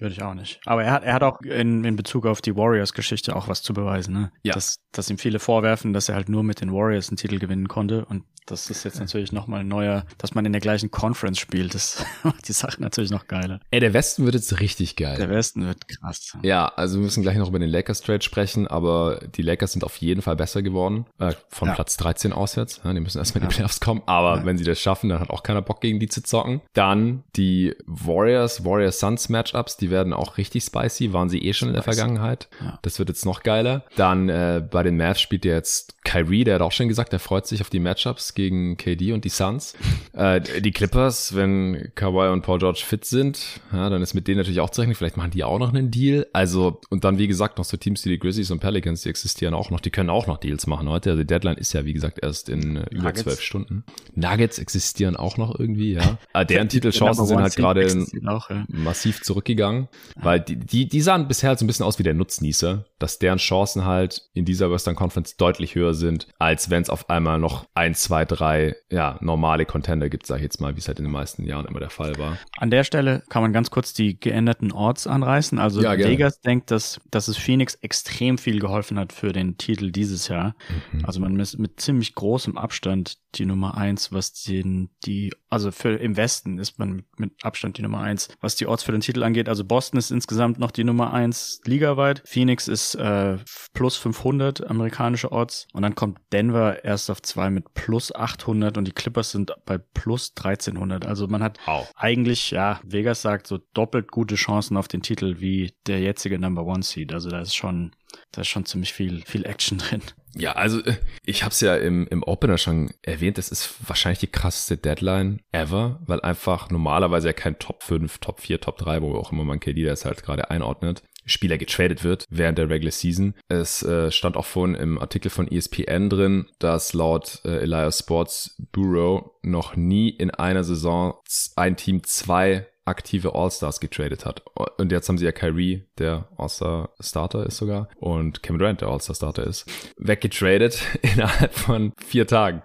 Würde ich auch nicht. Aber er hat, er hat auch in, in Bezug auf die Warriors-Geschichte auch was zu beweisen, ne? Ja. Dass, dass ihm viele vorwerfen, dass er halt nur mit den Warriors einen Titel gewinnen konnte. Und das ist jetzt natürlich nochmal ein neuer, dass man in der gleichen Conference spielt. Das [laughs] macht die Sache natürlich noch geiler. Ey, der Westen wird jetzt richtig geil. Der Westen wird krass. Ja, also wir müssen gleich noch über den Lakers Trade sprechen, aber die Lakers sind auf jeden Fall besser geworden. Äh, von ja. Platz 13 auswärts. Ja, die müssen erstmal in die Playoffs kommen. Aber ja. wenn sie das schaffen, dann hat auch keiner Bock, gegen die zu zocken. Dann die Warriors, Warriors Suns Matchups, die werden auch richtig spicy. Waren sie eh schon in der Vergangenheit. Das wird jetzt noch geiler. Dann äh, bei den Mavs spielt jetzt Kyrie, der hat auch schon gesagt, er freut sich auf die Matchups gegen KD und die Suns. [laughs] äh, die Clippers, wenn Kawhi und Paul George fit sind, ja, dann ist mit denen natürlich auch zu rechnen. Vielleicht machen die auch noch einen Deal. Also, und dann, wie gesagt, noch so Teams wie die Grizzlies und Pelicans, die existieren auch noch. Die können auch noch Deals machen heute. Also, die Deadline ist ja, wie gesagt, erst in äh, über zwölf Stunden. Nuggets existieren auch noch irgendwie, ja. Aber [laughs] deren Titelchancen sind halt gerade ja. massiv zurückgegangen, weil die, die, die sahen bisher halt so ein bisschen aus wie der Nutznießer, dass deren Chancen halt in dieser Western Conference deutlich höher sind, als wenn es auf einmal noch ein, zwei, drei, ja, normale Contender gibt, sag ich jetzt mal, wie es halt in den meisten Jahren immer der Fall war. An der Stelle kann man ganz kurz die geänderten Orts anreißen. Also ja, Vegas denkt, dass, dass es Phoenix extrem viel geholfen hat für den Titel dieses Jahr. Mhm. Also man ist mit ziemlich großem Abstand die Nummer eins, was den, die, also für im Westen ist man mit Abstand die Nummer eins, was die Orts für den Titel angeht. Also Boston ist insgesamt noch die Nummer eins ligaweit. Phoenix ist äh, plus 500 amerikanische Orts und dann kommt Denver erst auf zwei mit plus 800 und die Clippers sind bei plus 1300. Also man hat wow. eigentlich, ja, Vegas sagt so doppelt gute Chancen auf den Titel wie der jetzige Number One Seed. Also da ist schon, da ist schon ziemlich viel, viel Action drin. Ja, also äh, ich habe es ja im, im Opener schon erwähnt, das ist wahrscheinlich die krasseste Deadline ever, weil einfach normalerweise ja kein Top 5, Top 4, Top 3, wo auch immer man KD das halt gerade einordnet, Spieler getradet wird während der Regular Season. Es äh, stand auch vorhin im Artikel von ESPN drin, dass laut äh, Elias Sports Bureau noch nie in einer Saison ein Team zwei aktive All-Stars getradet hat. Und jetzt haben sie ja Kyrie, der All-Star-Starter ist sogar, und Kevin Durant, der All-Star-Starter ist, weggetradet [laughs] innerhalb von vier Tagen.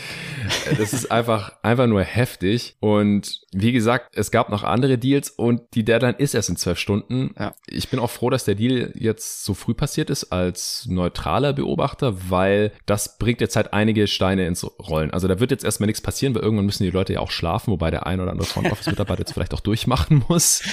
Das ist einfach, einfach nur heftig. Und wie gesagt, es gab noch andere Deals und die Deadline ist erst in zwölf Stunden. Ja. Ich bin auch froh, dass der Deal jetzt so früh passiert ist als neutraler Beobachter, weil das bringt jetzt halt einige Steine ins Rollen. Also da wird jetzt erstmal nichts passieren, weil irgendwann müssen die Leute ja auch schlafen, wobei der ein oder andere Front Office Mitarbeiter jetzt vielleicht auch durchmachen machen muss.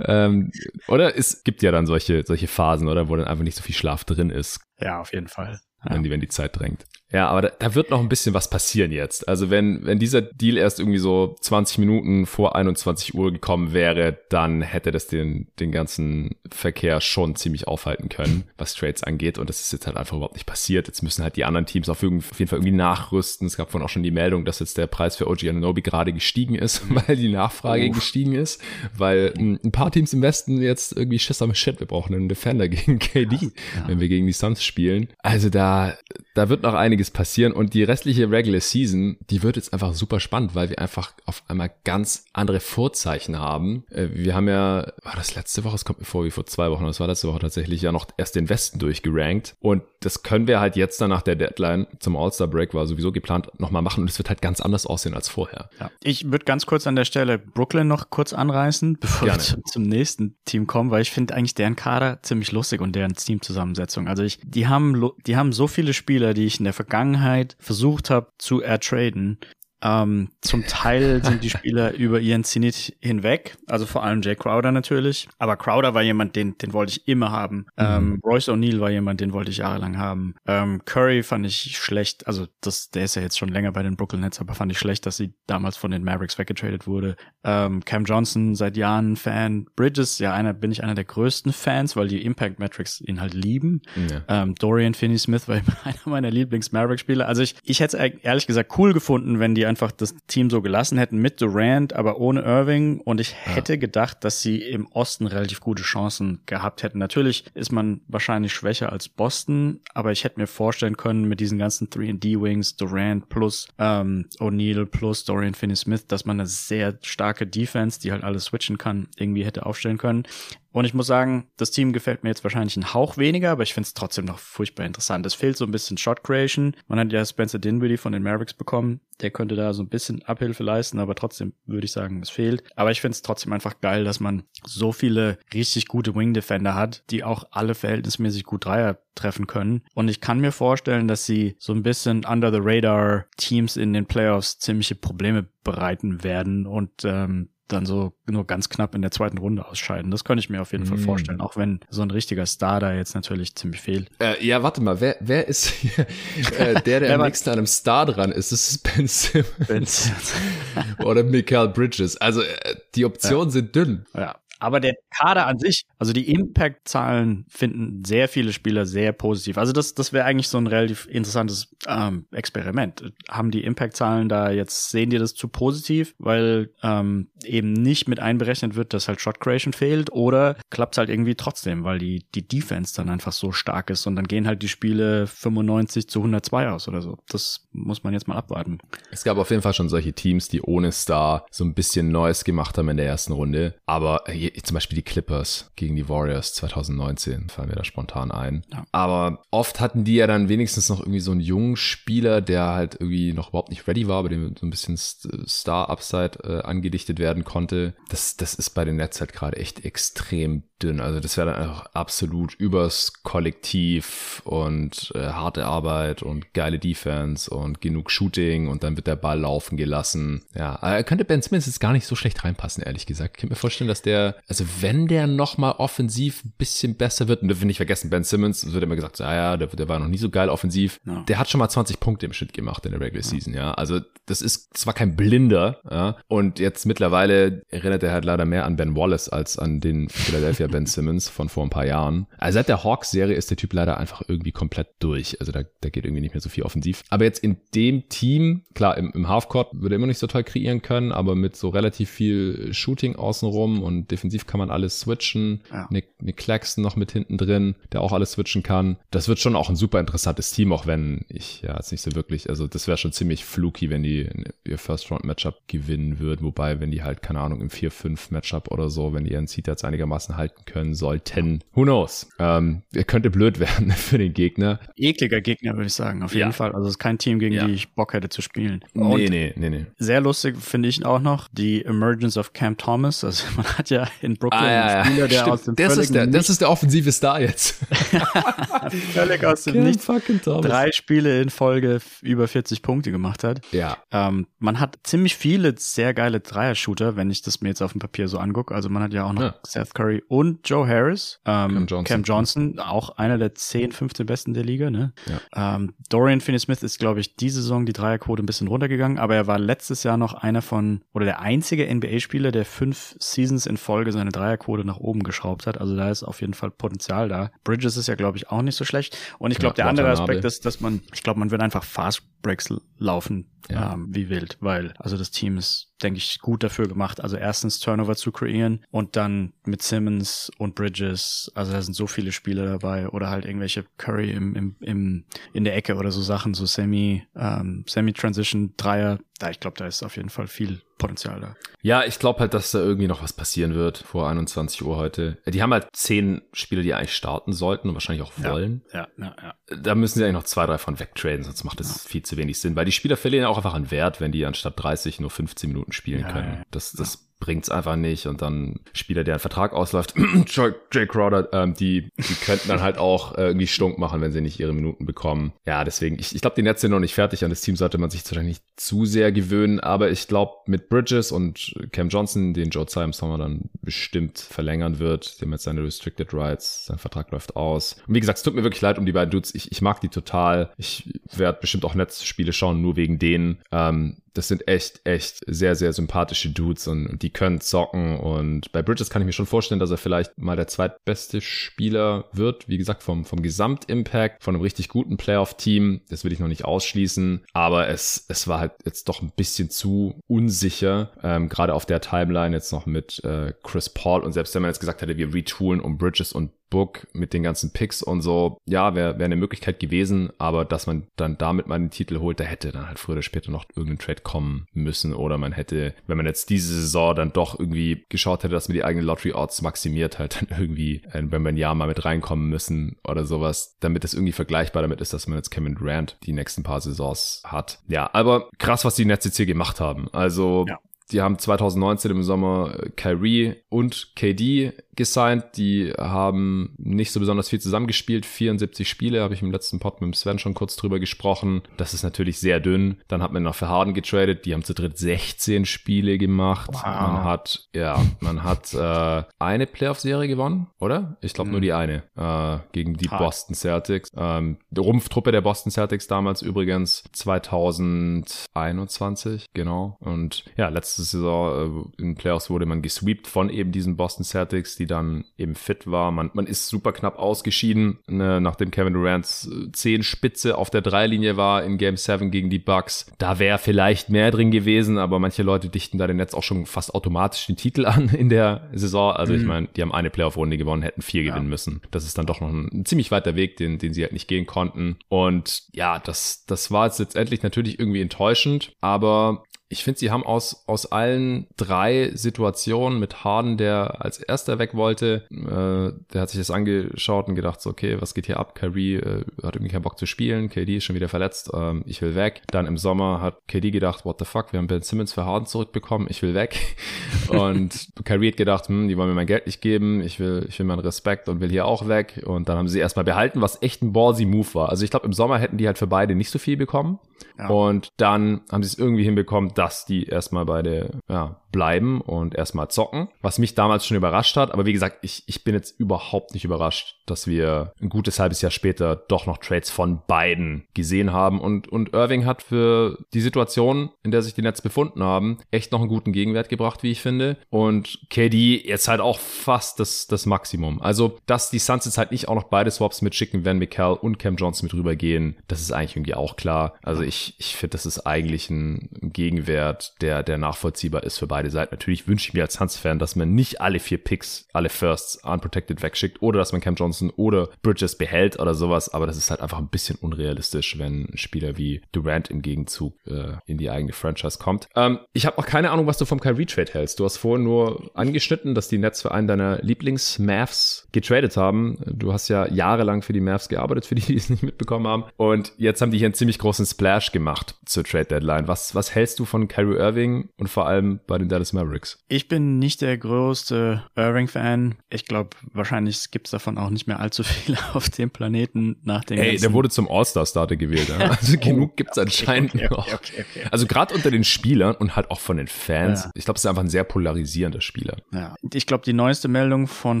ähm, oder es gibt ja dann solche, solche Phasen, oder wo dann einfach nicht so viel Schlaf drin ist. Ja, auf jeden Fall. Ja. Wenn, die, wenn die Zeit drängt. Ja, aber da, da wird noch ein bisschen was passieren jetzt. Also wenn, wenn dieser Deal erst irgendwie so 20 Minuten vor 21 Uhr gekommen wäre, dann hätte das den, den ganzen Verkehr schon ziemlich aufhalten können, was Trades angeht. Und das ist jetzt halt einfach überhaupt nicht passiert. Jetzt müssen halt die anderen Teams auf, jeden Fall irgendwie nachrüsten. Es gab vorhin auch schon die Meldung, dass jetzt der Preis für OG Ananobi gerade gestiegen ist, [laughs] weil die Nachfrage oh. gestiegen ist. Weil ein paar Teams im Westen jetzt irgendwie Schiss am Shit. Wir brauchen einen Defender gegen KD, ja. wenn wir gegen die Suns spielen. Also da, da wird noch einiges einiges passieren und die restliche Regular Season, die wird jetzt einfach super spannend, weil wir einfach auf einmal ganz andere Vorzeichen haben. Äh, wir haben ja, war das letzte Woche, es kommt mir vor wie vor zwei Wochen, das war letzte Woche tatsächlich ja noch erst den Westen durchgerankt und das können wir halt jetzt dann nach der Deadline zum All-Star Break war sowieso geplant nochmal machen und es wird halt ganz anders aussehen als vorher. Ja. Ich würde ganz kurz an der Stelle Brooklyn noch kurz anreißen, [laughs] bevor Gerne. wir zum nächsten Team kommen, weil ich finde eigentlich deren Kader ziemlich lustig und deren Teamzusammensetzung. Also ich, die haben, die haben so viele Spieler, die ich in der Vergangenheit Vergangenheit versucht habe zu ertraden, ähm, zum Teil [laughs] sind die Spieler über ihren Zenit hinweg, also vor allem Jay Crowder natürlich. Aber Crowder war jemand, den, den wollte ich immer haben. Ähm, mhm. Royce O'Neill war jemand, den wollte ich jahrelang haben. Ähm, Curry fand ich schlecht, also das, der ist ja jetzt schon länger bei den Brooklyn Nets, aber fand ich schlecht, dass sie damals von den Mavericks weggetradet wurde. Ähm, Cam Johnson seit Jahren Fan. Bridges, ja, einer bin ich einer der größten Fans, weil die Impact Metrics ihn halt lieben. Ja. Ähm, Dorian Finney-Smith war immer [laughs] einer meiner Lieblings-Mavericks-Spieler. Also ich, ich hätte es ehrlich gesagt cool gefunden, wenn die einfach das Team so gelassen hätten mit Durant, aber ohne Irving. Und ich hätte ja. gedacht, dass sie im Osten relativ gute Chancen gehabt hätten. Natürlich ist man wahrscheinlich schwächer als Boston, aber ich hätte mir vorstellen können, mit diesen ganzen 3D-Wings, Durant plus ähm, O'Neal plus Dorian Finney-Smith, dass man eine sehr starke Defense, die halt alles switchen kann, irgendwie hätte aufstellen können. Und ich muss sagen, das Team gefällt mir jetzt wahrscheinlich einen Hauch weniger, aber ich finde es trotzdem noch furchtbar interessant. Es fehlt so ein bisschen Shot Creation. Man hat ja Spencer Dinwiddie von den Mavericks bekommen. Der könnte da so ein bisschen Abhilfe leisten, aber trotzdem würde ich sagen, es fehlt. Aber ich finde es trotzdem einfach geil, dass man so viele richtig gute Wing Defender hat, die auch alle verhältnismäßig gut Dreier treffen können. Und ich kann mir vorstellen, dass sie so ein bisschen under the radar Teams in den Playoffs ziemliche Probleme bereiten werden und ähm, dann so nur ganz knapp in der zweiten Runde ausscheiden. Das könnte ich mir auf jeden Fall mm. vorstellen, auch wenn so ein richtiger Star da jetzt natürlich ziemlich fehlt. Äh, ja, warte mal, wer, wer ist [laughs] äh, der, der am nächsten an einem Star dran ist? Ist es Ben Simmons? Ben Simmons. [laughs] Oder Mikael Bridges? Also äh, die Optionen ja. sind dünn. Ja, aber der Kader an sich, also die Impact-Zahlen finden sehr viele Spieler sehr positiv. Also das, das wäre eigentlich so ein relativ interessantes ähm, Experiment. Haben die Impact-Zahlen da jetzt, sehen die das zu positiv, weil ähm, eben nicht mit einberechnet wird, dass halt Shot Creation fehlt oder klappt es halt irgendwie trotzdem, weil die, die Defense dann einfach so stark ist und dann gehen halt die Spiele 95 zu 102 aus oder so. Das muss man jetzt mal abwarten. Es gab auf jeden Fall schon solche Teams, die ohne Star so ein bisschen Neues gemacht haben in der ersten Runde, aber äh, zum Beispiel die Clippers gegen die Warriors 2019 fallen mir da spontan ein. Ja. Aber oft hatten die ja dann wenigstens noch irgendwie so einen jungen Spieler, der halt irgendwie noch überhaupt nicht ready war, aber dem so ein bisschen Star-Upside äh, angedichtet werden konnte. Das, das ist bei den Nets halt gerade echt extrem dünn. Also das wäre dann einfach absolut übers Kollektiv und äh, harte Arbeit und geile Defense und genug Shooting und dann wird der Ball laufen gelassen. Ja, er könnte Ben Simmons jetzt gar nicht so schlecht reinpassen, ehrlich gesagt. Ich kann mir vorstellen, dass der, also wenn der nochmal offensiv ein bisschen besser wird, und dürfen wir nicht vergessen, Ben Simmons, wird immer gesagt, ah ja, der, der war noch nie so geil offensiv. Ja. Der hat schon mal 20 Punkte im Schnitt gemacht in der Regular ja. Season, ja. Also das ist zwar kein Blinder, ja, und jetzt mittlerweile erinnert er halt leider mehr an Ben Wallace als an den Philadelphia Ben Simmons von vor ein paar Jahren. Also seit der Hawks-Serie ist der Typ leider einfach irgendwie komplett durch. Also da, da geht irgendwie nicht mehr so viel offensiv. Aber jetzt in dem Team, klar, im, im Halfcourt würde er immer nicht so toll kreieren können, aber mit so relativ viel Shooting außenrum und defensiv kann man alles switchen. Ja. Nick, Nick Claxton noch mit hinten drin, der auch alles switchen kann. Das wird schon auch ein super interessantes Team, auch wenn ich ja jetzt nicht so wirklich, also das wäre schon ziemlich fluky, wenn die ihr First-Round-Matchup gewinnen würden. Wobei, wenn die halt, keine Ahnung, im 4-5-Matchup oder so, wenn die ihren Seed jetzt einigermaßen halten können sollten. Who knows? Ähm, könnte blöd [laughs] werden für den Gegner. Ekliger Gegner, würde ich sagen, auf jeden ja. Fall. Also es ist kein Team, gegen ja. die ich Bock hätte zu spielen. Und nee, nee, nee, nee. Sehr lustig finde ich auch noch die Emergence of Cam Thomas. Also [laughs] man hat ja [laughs] in Brooklyn ah, ja, einen Spieler, der Stimmt. aus dem das ist der, das ist der offensive Star jetzt. [laughs] völlig aus dem Nichts. Drei Spiele in Folge über 40 Punkte gemacht hat. Ja. Ähm, man hat ziemlich viele sehr geile Dreier-Shooter, wenn ich das mir jetzt auf dem Papier so angucke. Also man hat ja auch noch Seth Curry und Joe Harris. Ähm, Cam, Johnson. Cam Johnson, auch einer der 10, 15 besten der Liga. Ne? Ja. Ähm, Dorian Finney-Smith ist, glaube ich, diese Saison die Dreierquote ein bisschen runtergegangen, aber er war letztes Jahr noch einer von, oder der einzige NBA-Spieler, der fünf Seasons in Folge seine Dreierquote nach oben geschraubt hat. Also da ist auf jeden Fall Potenzial da. Bridges ist ja, glaube ich, auch nicht so schlecht. Und ich glaube, ja, der andere Aspekt ist, dass man, ich glaube, man wird einfach Fast Breaks laufen ja. ähm, wie wild, weil also das Team ist denke ich, gut dafür gemacht. Also erstens Turnover zu kreieren und dann mit Simmons und Bridges, also da sind so viele Spieler dabei oder halt irgendwelche Curry im, im, im, in der Ecke oder so Sachen, so Semi, ähm, Semi-Transition, Dreier. Da, ich glaube, da ist auf jeden Fall viel Potenzial da. Ja, ich glaube halt, dass da irgendwie noch was passieren wird vor 21 Uhr heute. Die haben halt zehn Spieler, die eigentlich starten sollten und wahrscheinlich auch wollen. Ja, ja, ja. ja. Da müssen sie eigentlich noch zwei, drei von wegtraden, sonst macht das ja. viel zu wenig Sinn, weil die Spieler verlieren auch einfach an Wert, wenn die anstatt 30 nur 15 Minuten spielen können. Das, das bringt's einfach nicht und dann Spieler, der ein Vertrag ausläuft, [clears throat] Jay Crowder, ähm, die, die könnten dann halt auch äh, irgendwie stunk machen, wenn sie nicht ihre Minuten bekommen. Ja, deswegen, ich, ich glaube, die Netz sind noch nicht fertig. An das Team sollte man sich wahrscheinlich nicht zu sehr gewöhnen, aber ich glaube, mit Bridges und Cam Johnson, den Joe Tsai im Sommer dann bestimmt verlängern wird, dem jetzt seine Restricted Rights, sein Vertrag läuft aus. Und wie gesagt, es tut mir wirklich leid um die beiden Dudes. Ich, ich mag die total. Ich werde bestimmt auch Netzspiele schauen, nur wegen denen. Ähm, das sind echt, echt sehr, sehr sympathische Dudes und, die können zocken. Und bei Bridges kann ich mir schon vorstellen, dass er vielleicht mal der zweitbeste Spieler wird. Wie gesagt, vom, vom Gesamtimpact, von einem richtig guten Playoff-Team. Das will ich noch nicht ausschließen. Aber es, es war halt jetzt doch ein bisschen zu unsicher. Ähm, Gerade auf der Timeline jetzt noch mit äh, Chris Paul. Und selbst wenn man jetzt gesagt hätte, wir retoolen um Bridges und Book mit den ganzen Picks und so, ja, wäre wär eine Möglichkeit gewesen, aber dass man dann damit mal den Titel holt, da hätte dann halt früher oder später noch irgendein Trade kommen müssen oder man hätte, wenn man jetzt diese Saison dann doch irgendwie geschaut hätte, dass man die eigenen Lottery Odds maximiert, halt dann irgendwie, äh, wenn man Jahr mal mit reinkommen müssen oder sowas, damit das irgendwie vergleichbar damit ist, dass man jetzt Kevin Durant die nächsten paar Saisons hat. Ja, aber krass, was die Nets jetzt hier gemacht haben. Also ja. Die haben 2019 im Sommer Kyrie und KD gesigned. Die haben nicht so besonders viel zusammengespielt. 74 Spiele, habe ich im letzten Pod mit Sven schon kurz drüber gesprochen. Das ist natürlich sehr dünn. Dann hat man noch für Harden getradet. Die haben zu dritt 16 Spiele gemacht. Wow. Man hat, ja, man hat äh, eine Playoff-Serie gewonnen, oder? Ich glaube mhm. nur die eine äh, gegen die Hard. Boston Celtics. Ähm, die Rumpftruppe der Boston Celtics damals übrigens 2021, genau. Und ja, letzte Saison äh, in Playoffs wurde man gesweept von eben diesen Boston Celtics die dann eben fit war. Man, man ist super knapp ausgeschieden, ne, nachdem Kevin Durant's äh, Zehenspitze auf der Dreilinie war in Game 7 gegen die Bucks. Da wäre vielleicht mehr drin gewesen, aber manche Leute dichten da den Netz auch schon fast automatisch den Titel [laughs] an in der Saison. Also mhm. ich meine, die haben eine Playoff-Runde gewonnen, hätten vier ja. gewinnen müssen. Das ist dann doch noch ein, ein, ziemlich weiter Weg, den, den sie halt nicht gehen konnten. Und ja, das, das war jetzt letztendlich natürlich irgendwie enttäuschend, aber ich finde, sie haben aus, aus allen drei Situationen mit Harden, der als erster weg wollte, äh, der hat sich das angeschaut und gedacht, so, okay, was geht hier ab? Kyrie äh, hat irgendwie keinen Bock zu spielen, KD ist schon wieder verletzt, ähm, ich will weg. Dann im Sommer hat KD gedacht, what the fuck, wir haben Ben Simmons für Harden zurückbekommen, ich will weg. [laughs] und Kyrie hat gedacht, hm, die wollen mir mein Geld nicht geben, ich will, ich will meinen Respekt und will hier auch weg. Und dann haben sie erstmal behalten, was echt ein ballsy Move war. Also ich glaube, im Sommer hätten die halt für beide nicht so viel bekommen. Ja. Und dann haben sie es irgendwie hinbekommen, dass die erstmal beide ja, bleiben und erstmal zocken, was mich damals schon überrascht hat. Aber wie gesagt, ich, ich bin jetzt überhaupt nicht überrascht, dass wir ein gutes halbes Jahr später doch noch Trades von beiden gesehen haben. Und, und Irving hat für die Situation, in der sich die Nets befunden haben, echt noch einen guten Gegenwert gebracht, wie ich finde. Und KD jetzt halt auch fast das, das Maximum. Also, dass die Suns jetzt halt nicht auch noch beide Swaps mit schicken, Van McCall und Cam Johnson mit rübergehen, das ist eigentlich irgendwie auch klar. Also ich, ich finde, das ist eigentlich ein Gegenwert, der, der nachvollziehbar ist für beide Seiten. Natürlich wünsche ich mir als Suns-Fan, dass man nicht alle vier Picks, alle Firsts unprotected wegschickt oder dass man Cam Johnson oder Bridges behält oder sowas, aber das ist halt einfach ein bisschen unrealistisch, wenn ein Spieler wie Durant im Gegenzug äh, in die eigene Franchise kommt. Ähm, ich habe auch keine Ahnung, was du vom Kyrie-Trade hältst. Du hast vorhin nur angeschnitten, dass die Nets für einen deiner Lieblings-Mavs getradet haben. Du hast ja jahrelang für die Mavs gearbeitet, für die, die es nicht mitbekommen haben. Und jetzt haben die hier einen ziemlich großen Splash gemacht zur Trade-Deadline. Was, was hältst du von Kyrie Irving und vor allem bei den Dallas Mavericks. Ich bin nicht der größte Irving-Fan. Ich glaube, wahrscheinlich gibt es davon auch nicht mehr allzu viele [laughs] auf dem Planeten nach dem. Ey, der wurde zum All-Star-Starter gewählt. Ja? [laughs] Also genug oh, gibt es anscheinend okay, okay, okay, okay, Also gerade unter den Spielern und halt auch von den Fans. Ja. Ich glaube, es ist einfach ein sehr polarisierender Spieler. Ja. Ich glaube, die neueste Meldung von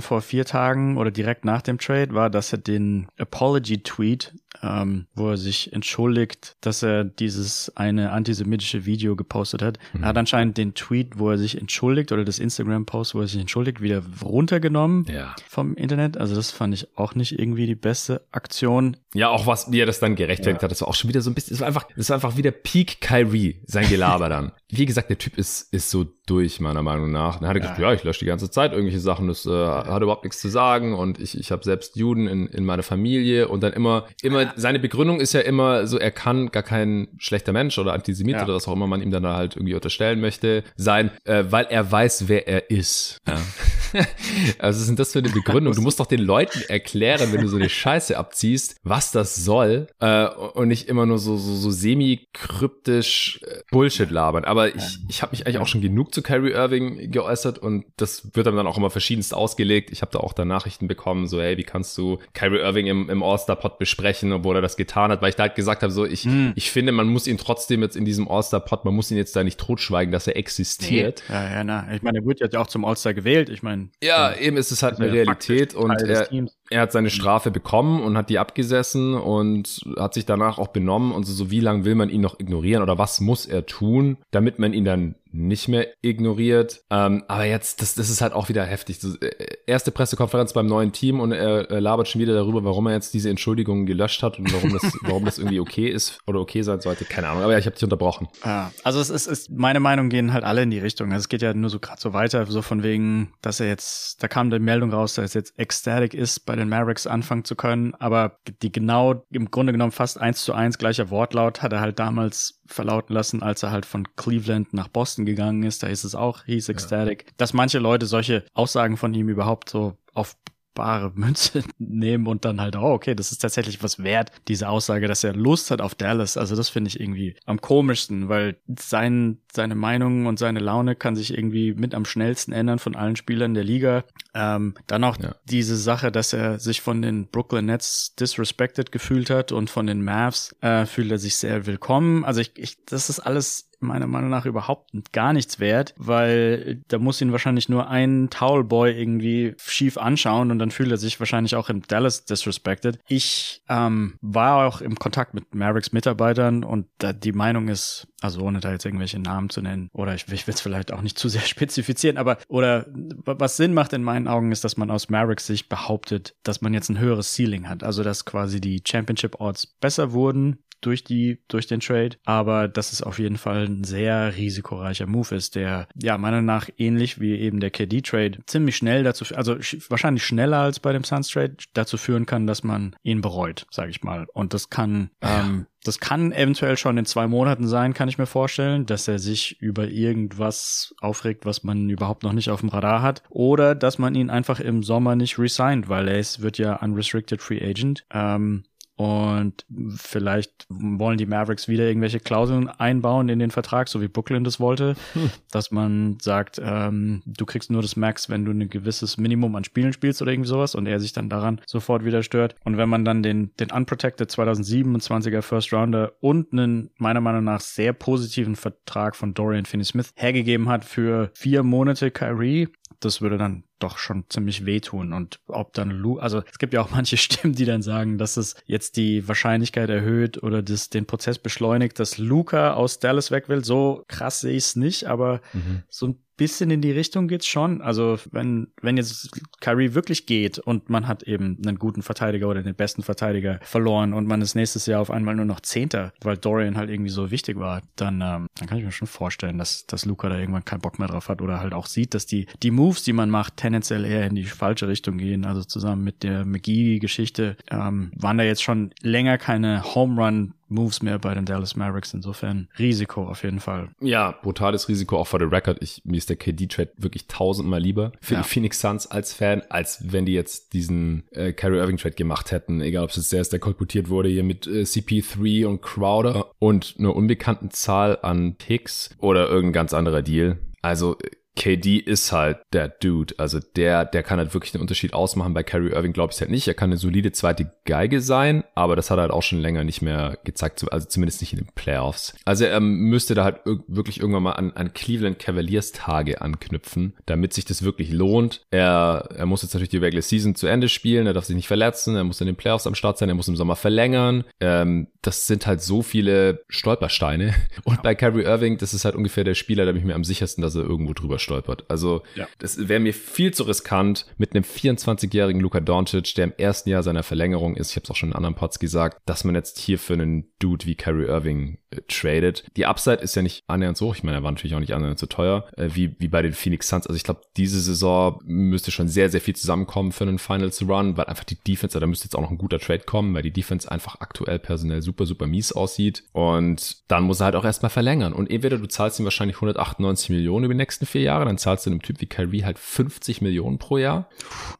vor vier Tagen oder direkt nach dem Trade war, dass er den Apology-Tweet ähm, wo er sich entschuldigt, dass er dieses eine antisemitische Video gepostet hat. Mhm. Er hat anscheinend den Tweet, wo er sich entschuldigt oder das Instagram-Post, wo er sich entschuldigt, wieder runtergenommen ja. vom Internet. Also das fand ich auch nicht irgendwie die beste Aktion. Ja, auch was, wie er das dann gerechtfertigt ja. hat, das war auch schon wieder so ein bisschen, das war einfach, das war einfach wieder Peak Kyrie, sein Gelaber dann. [laughs] Wie gesagt, der Typ ist, ist so durch, meiner Meinung nach. Dann hat er gesagt, ja, ich lösche die ganze Zeit irgendwelche Sachen, das äh, hat überhaupt nichts zu sagen und ich, ich habe selbst Juden in, in meiner Familie und dann immer, immer, seine Begründung ist ja immer so, er kann gar kein schlechter Mensch oder Antisemit ja. oder was auch immer man ihm dann halt irgendwie unterstellen möchte, sein, äh, weil er weiß, wer er ist. Ja. [laughs] also was sind das für eine Begründung? Du musst doch den Leuten erklären, wenn du so eine Scheiße abziehst, was das soll äh, und nicht immer nur so, so, so semi-kryptisch äh, Bullshit labern. Aber ich, ich habe mich eigentlich auch schon genug zu Kyrie Irving geäußert und das wird dann auch immer verschiedenst ausgelegt. Ich habe da auch da Nachrichten bekommen, so hey, wie kannst du Kyrie Irving im, im All-Star-Pod besprechen, obwohl er das getan hat, weil ich da halt gesagt habe, so ich, hm. ich finde, man muss ihn trotzdem jetzt in diesem All-Star-Pod, man muss ihn jetzt da nicht totschweigen, dass er existiert. Nee. Ja, ja, na. Ich meine, er wird ja auch zum All-Star gewählt. Ich meine, ja, eben ist es halt eine Realität und er, er hat seine Strafe bekommen und hat die abgesessen und hat sich danach auch benommen. Und so, so wie lange will man ihn noch ignorieren oder was muss er tun, damit man ihn dann nicht mehr ignoriert. Ähm, aber jetzt, das, das ist halt auch wieder heftig. Äh, erste Pressekonferenz beim neuen Team und er, er labert schon wieder darüber, warum er jetzt diese Entschuldigungen gelöscht hat und warum das, [laughs] warum das irgendwie okay ist oder okay sein sollte. Keine Ahnung. Aber ja, ich habe dich unterbrochen. Ja, also es ist, ist, meine Meinung gehen halt alle in die Richtung. Also es geht ja nur so gerade so weiter, so von wegen, dass er jetzt, da kam die Meldung raus, dass er jetzt ecstatic ist, bei den Mavericks anfangen zu können. Aber die genau, im Grunde genommen fast eins zu eins gleicher Wortlaut hat er halt damals verlauten lassen, als er halt von Cleveland nach Boston gegangen ist. Da ist es auch, hieß ecstatic. Ja. Dass manche Leute solche Aussagen von ihm überhaupt so auf bare [laughs] Münze nehmen und dann halt, oh, okay, das ist tatsächlich was wert, diese Aussage, dass er Lust hat auf Dallas. Also das finde ich irgendwie am komischsten, weil sein, seine Meinung und seine Laune kann sich irgendwie mit am schnellsten ändern von allen Spielern der Liga. Ähm, dann auch ja. diese Sache, dass er sich von den Brooklyn Nets disrespected gefühlt hat und von den Mavs äh, fühlt er sich sehr willkommen. Also ich, ich das ist alles meiner Meinung nach überhaupt gar nichts wert, weil da muss ihn wahrscheinlich nur ein Towelboy irgendwie schief anschauen und dann fühlt er sich wahrscheinlich auch in Dallas disrespected. Ich ähm, war auch im Kontakt mit Mavericks Mitarbeitern und die Meinung ist, also ohne da jetzt irgendwelche Namen zu nennen, oder ich, ich will es vielleicht auch nicht zu sehr [laughs] spezifizieren, aber oder was Sinn macht in meinen Augen ist, dass man aus Mavericks Sicht behauptet, dass man jetzt ein höheres Ceiling hat, also dass quasi die Championship Odds besser wurden durch die, durch den Trade. Aber dass es auf jeden Fall ein sehr risikoreicher Move ist, der, ja, meiner nach ähnlich wie eben der KD-Trade ziemlich schnell dazu, also wahrscheinlich schneller als bei dem Suns-Trade dazu führen kann, dass man ihn bereut, sage ich mal. Und das kann, ähm, das kann eventuell schon in zwei Monaten sein, kann ich mir vorstellen, dass er sich über irgendwas aufregt, was man überhaupt noch nicht auf dem Radar hat. Oder dass man ihn einfach im Sommer nicht resigned, weil er ist, wird ja unrestricted free agent. Ähm, und vielleicht wollen die Mavericks wieder irgendwelche Klauseln einbauen in den Vertrag, so wie Brooklyn das wollte, hm. dass man sagt, ähm, du kriegst nur das Max, wenn du ein gewisses Minimum an Spielen spielst oder irgendwie sowas und er sich dann daran sofort wieder stört. Und wenn man dann den, den Unprotected 2027er First Rounder und einen meiner Meinung nach sehr positiven Vertrag von Dorian Finney-Smith hergegeben hat für vier Monate Kyrie, das würde dann doch schon ziemlich wehtun. Und ob dann Lu, also es gibt ja auch [laughs] manche Stimmen, die dann sagen, dass es jetzt die Wahrscheinlichkeit erhöht oder das, den Prozess beschleunigt, dass Luca aus Dallas weg will. So krass sehe ich es nicht, aber mhm. so ein bisschen in die Richtung geht's schon. Also wenn, wenn jetzt Kyrie wirklich geht und man hat eben einen guten Verteidiger oder den besten Verteidiger verloren und man ist nächstes Jahr auf einmal nur noch Zehnter, weil Dorian halt irgendwie so wichtig war, dann, ähm, dann kann ich mir schon vorstellen, dass, dass Luca da irgendwann keinen Bock mehr drauf hat oder halt auch sieht, dass die, die Moves, die man macht, tendenziell eher in die falsche Richtung gehen. Also zusammen mit der McGee-Geschichte ähm, waren da jetzt schon länger keine Home Run Moves mehr bei den Dallas Mavericks. Insofern Risiko auf jeden Fall. Ja, brutales Risiko auch vor der Record. Ich, mir ist der KD-Trade wirklich tausendmal lieber für ja. die Phoenix Suns als Fan, als wenn die jetzt diesen äh, Kyrie Irving Trade gemacht hätten. Egal, ob es jetzt der ist, der kolportiert wurde hier mit äh, CP3 und Crowder und einer unbekannten Zahl an Picks oder irgendein ganz anderer Deal. Also KD ist halt der Dude. Also der, der kann halt wirklich den Unterschied ausmachen. Bei Kyrie Irving glaube ich halt nicht. Er kann eine solide zweite Geige sein, aber das hat er halt auch schon länger nicht mehr gezeigt, also zumindest nicht in den Playoffs. Also er müsste da halt wirklich irgendwann mal an, an Cleveland Cavaliers Tage anknüpfen, damit sich das wirklich lohnt. Er, er muss jetzt natürlich die Regular Season zu Ende spielen, er darf sich nicht verletzen, er muss in den Playoffs am Start sein, er muss im Sommer verlängern. Ähm, das sind halt so viele Stolpersteine. [laughs] Und bei Kyrie Irving, das ist halt ungefähr der Spieler, da bin ich mir am sichersten, dass er irgendwo drüber stolpert. Also ja. das wäre mir viel zu riskant mit einem 24-jährigen Luka Doncic, der im ersten Jahr seiner Verlängerung ist. Ich habe es auch schon in anderen Pods gesagt, dass man jetzt hier für einen Dude wie Kyrie Irving tradet. Die Upside ist ja nicht annähernd so. Ich meine, er war natürlich auch nicht annähernd so teuer äh, wie, wie bei den Phoenix Suns. Also ich glaube, diese Saison müsste schon sehr, sehr viel zusammenkommen für einen Finals Run, weil einfach die Defense, da müsste jetzt auch noch ein guter Trade kommen, weil die Defense einfach aktuell personell super, super mies aussieht. Und dann muss er halt auch erstmal verlängern. Und entweder du zahlst ihm wahrscheinlich 198 Millionen über die nächsten vier Jahre, dann zahlst du einem Typ wie Kyrie halt 50 Millionen pro Jahr.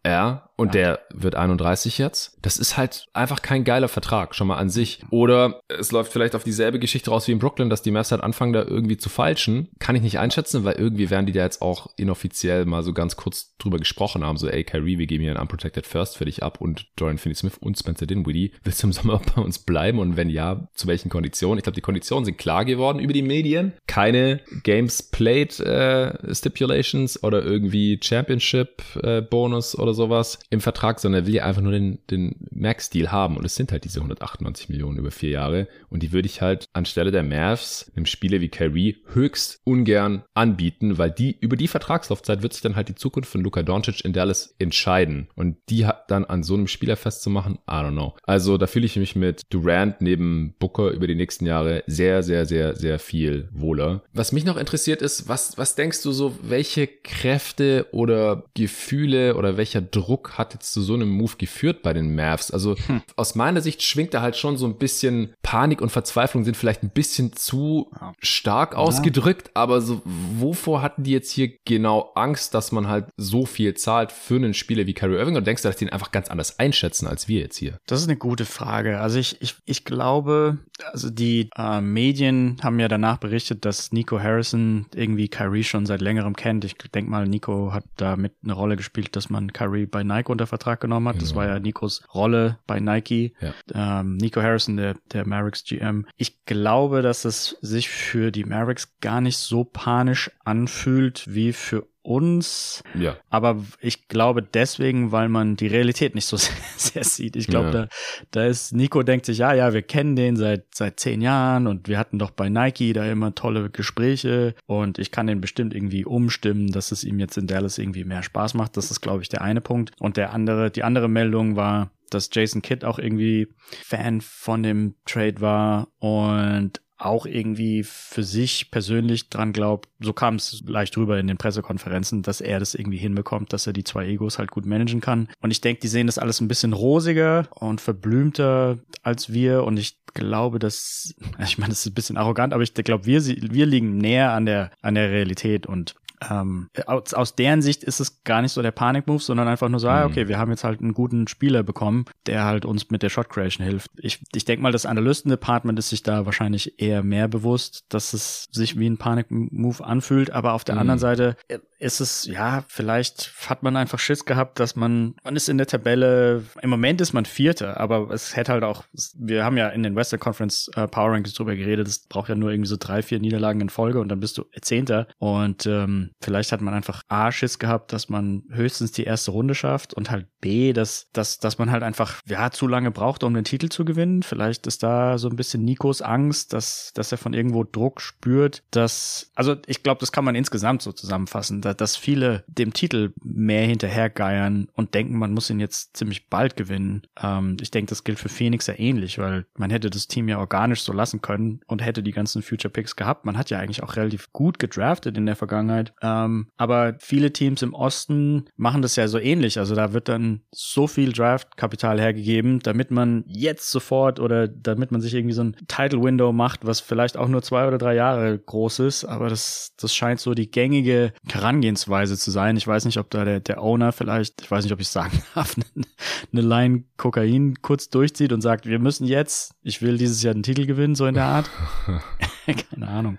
Ja, und der wird 31 jetzt. Das ist halt einfach kein geiler Vertrag, schon mal an sich. Oder es läuft vielleicht auf dieselbe Geschichte raus wie in Brooklyn, dass die Mavs halt anfangen, da irgendwie zu falschen. Kann ich nicht einschätzen, weil irgendwie werden die da jetzt auch inoffiziell mal so ganz kurz drüber gesprochen haben. So, ey, Kyrie, wir geben hier einen Unprotected First für dich ab und Dorian Finney-Smith und Spencer Dinwiddie. Willst du im Sommer [laughs] bei uns bleiben? Und wenn ja, zu welchen Konditionen? Ich glaube, die Konditionen sind klar geworden über die Medien. Keine Games Played äh, Stipulations oder irgendwie Championship äh, Bonus oder sowas. Im Vertrag, sondern er will ja einfach nur den, den Max-Deal haben. Und es sind halt diese 198 Millionen über vier Jahre. Und die würde ich halt anstelle der Mavs einem Spieler wie Kyrie höchst ungern anbieten, weil die über die Vertragslaufzeit wird sich dann halt die Zukunft von Luka Doncic in Dallas entscheiden. Und die hat dann an so einem Spieler festzumachen, I don't know. Also da fühle ich mich mit Durant neben Booker über die nächsten Jahre sehr, sehr, sehr, sehr viel wohler. Was mich noch interessiert ist, was, was denkst du so, welche Kräfte oder Gefühle oder welcher Druck hat jetzt zu so einem Move geführt bei den Mavs? Also hm. aus meiner Sicht schwingt da halt schon so ein bisschen Panik und Verzweiflung sind vielleicht ein bisschen zu stark ausgedrückt, ja. aber so, wovor hatten die jetzt hier genau Angst, dass man halt so viel zahlt für einen Spieler wie Kyrie Irving? Und denkst du, dass die ihn einfach ganz anders einschätzen als wir jetzt hier? Das ist eine gute Frage. Also ich, ich, ich glaube, also die äh, Medien haben ja danach berichtet, dass Nico Harrison irgendwie Kyrie schon seit längerem kennt. Ich denke mal, Nico hat da mit eine Rolle gespielt, dass man Kyrie bei Nike unter Vertrag genommen hat. Genau. Das war ja Nikos Rolle bei Nike. Ja. Ähm, Nico Harrison, der, der Mavericks GM. Ich glaube, dass es sich für die Mavericks gar nicht so panisch anfühlt wie für uns. Ja. Aber ich glaube deswegen, weil man die Realität nicht so [laughs] sehr, sehr sieht. Ich glaube, ja. da, da ist Nico denkt sich, ja, ja, wir kennen den seit seit zehn Jahren und wir hatten doch bei Nike da immer tolle Gespräche und ich kann den bestimmt irgendwie umstimmen, dass es ihm jetzt in Dallas irgendwie mehr Spaß macht. Das ist, glaube ich, der eine Punkt. Und der andere, die andere Meldung war, dass Jason Kidd auch irgendwie Fan von dem Trade war und auch irgendwie für sich persönlich dran glaubt, so kam es leicht rüber in den Pressekonferenzen, dass er das irgendwie hinbekommt, dass er die zwei Egos halt gut managen kann. Und ich denke, die sehen das alles ein bisschen rosiger und verblümter als wir. Und ich glaube, dass, [laughs] ich meine, das ist ein bisschen arrogant, aber ich glaube, wir, wir liegen näher an der, an der Realität und ähm, aus, aus deren Sicht ist es gar nicht so der Panik-Move, sondern einfach nur so, ah, okay, mhm. wir haben jetzt halt einen guten Spieler bekommen, der halt uns mit der Shot Creation hilft. Ich, ich denke mal, das Analysten-Department ist sich da wahrscheinlich eher mehr bewusst, dass es sich wie ein Panik-Move anfühlt, aber auf der mhm. anderen Seite äh, ist es, ja, vielleicht hat man einfach Schiss gehabt, dass man, man ist in der Tabelle, im Moment ist man Vierter, aber es hätte halt auch, wir haben ja in den Western Conference äh, Power Rankings drüber geredet, es braucht ja nur irgendwie so drei, vier Niederlagen in Folge und dann bist du Zehnter und ähm, vielleicht hat man einfach A, Schiss gehabt, dass man höchstens die erste Runde schafft und halt B, dass, dass, dass man halt einfach, ja, zu lange braucht, um den Titel zu gewinnen. Vielleicht ist da so ein bisschen Nikos Angst, dass, dass er von irgendwo Druck spürt, dass, also ich glaube, das kann man insgesamt so zusammenfassen, dass dass viele dem Titel mehr hinterhergeiern und denken, man muss ihn jetzt ziemlich bald gewinnen. Ähm, ich denke, das gilt für Phoenix ja ähnlich, weil man hätte das Team ja organisch so lassen können und hätte die ganzen Future Picks gehabt. Man hat ja eigentlich auch relativ gut gedraftet in der Vergangenheit. Ähm, aber viele Teams im Osten machen das ja so ähnlich. Also da wird dann so viel Draftkapital hergegeben, damit man jetzt sofort oder damit man sich irgendwie so ein Title Window macht, was vielleicht auch nur zwei oder drei Jahre groß ist. Aber das, das scheint so die gängige Herangehensweise Herangehensweise zu sein. Ich weiß nicht, ob da der, der Owner vielleicht, ich weiß nicht, ob ich sagen [laughs] darf, eine Line Kokain kurz durchzieht und sagt, wir müssen jetzt, ich will dieses Jahr den Titel gewinnen, so in der Art. [laughs] [laughs] Keine Ahnung.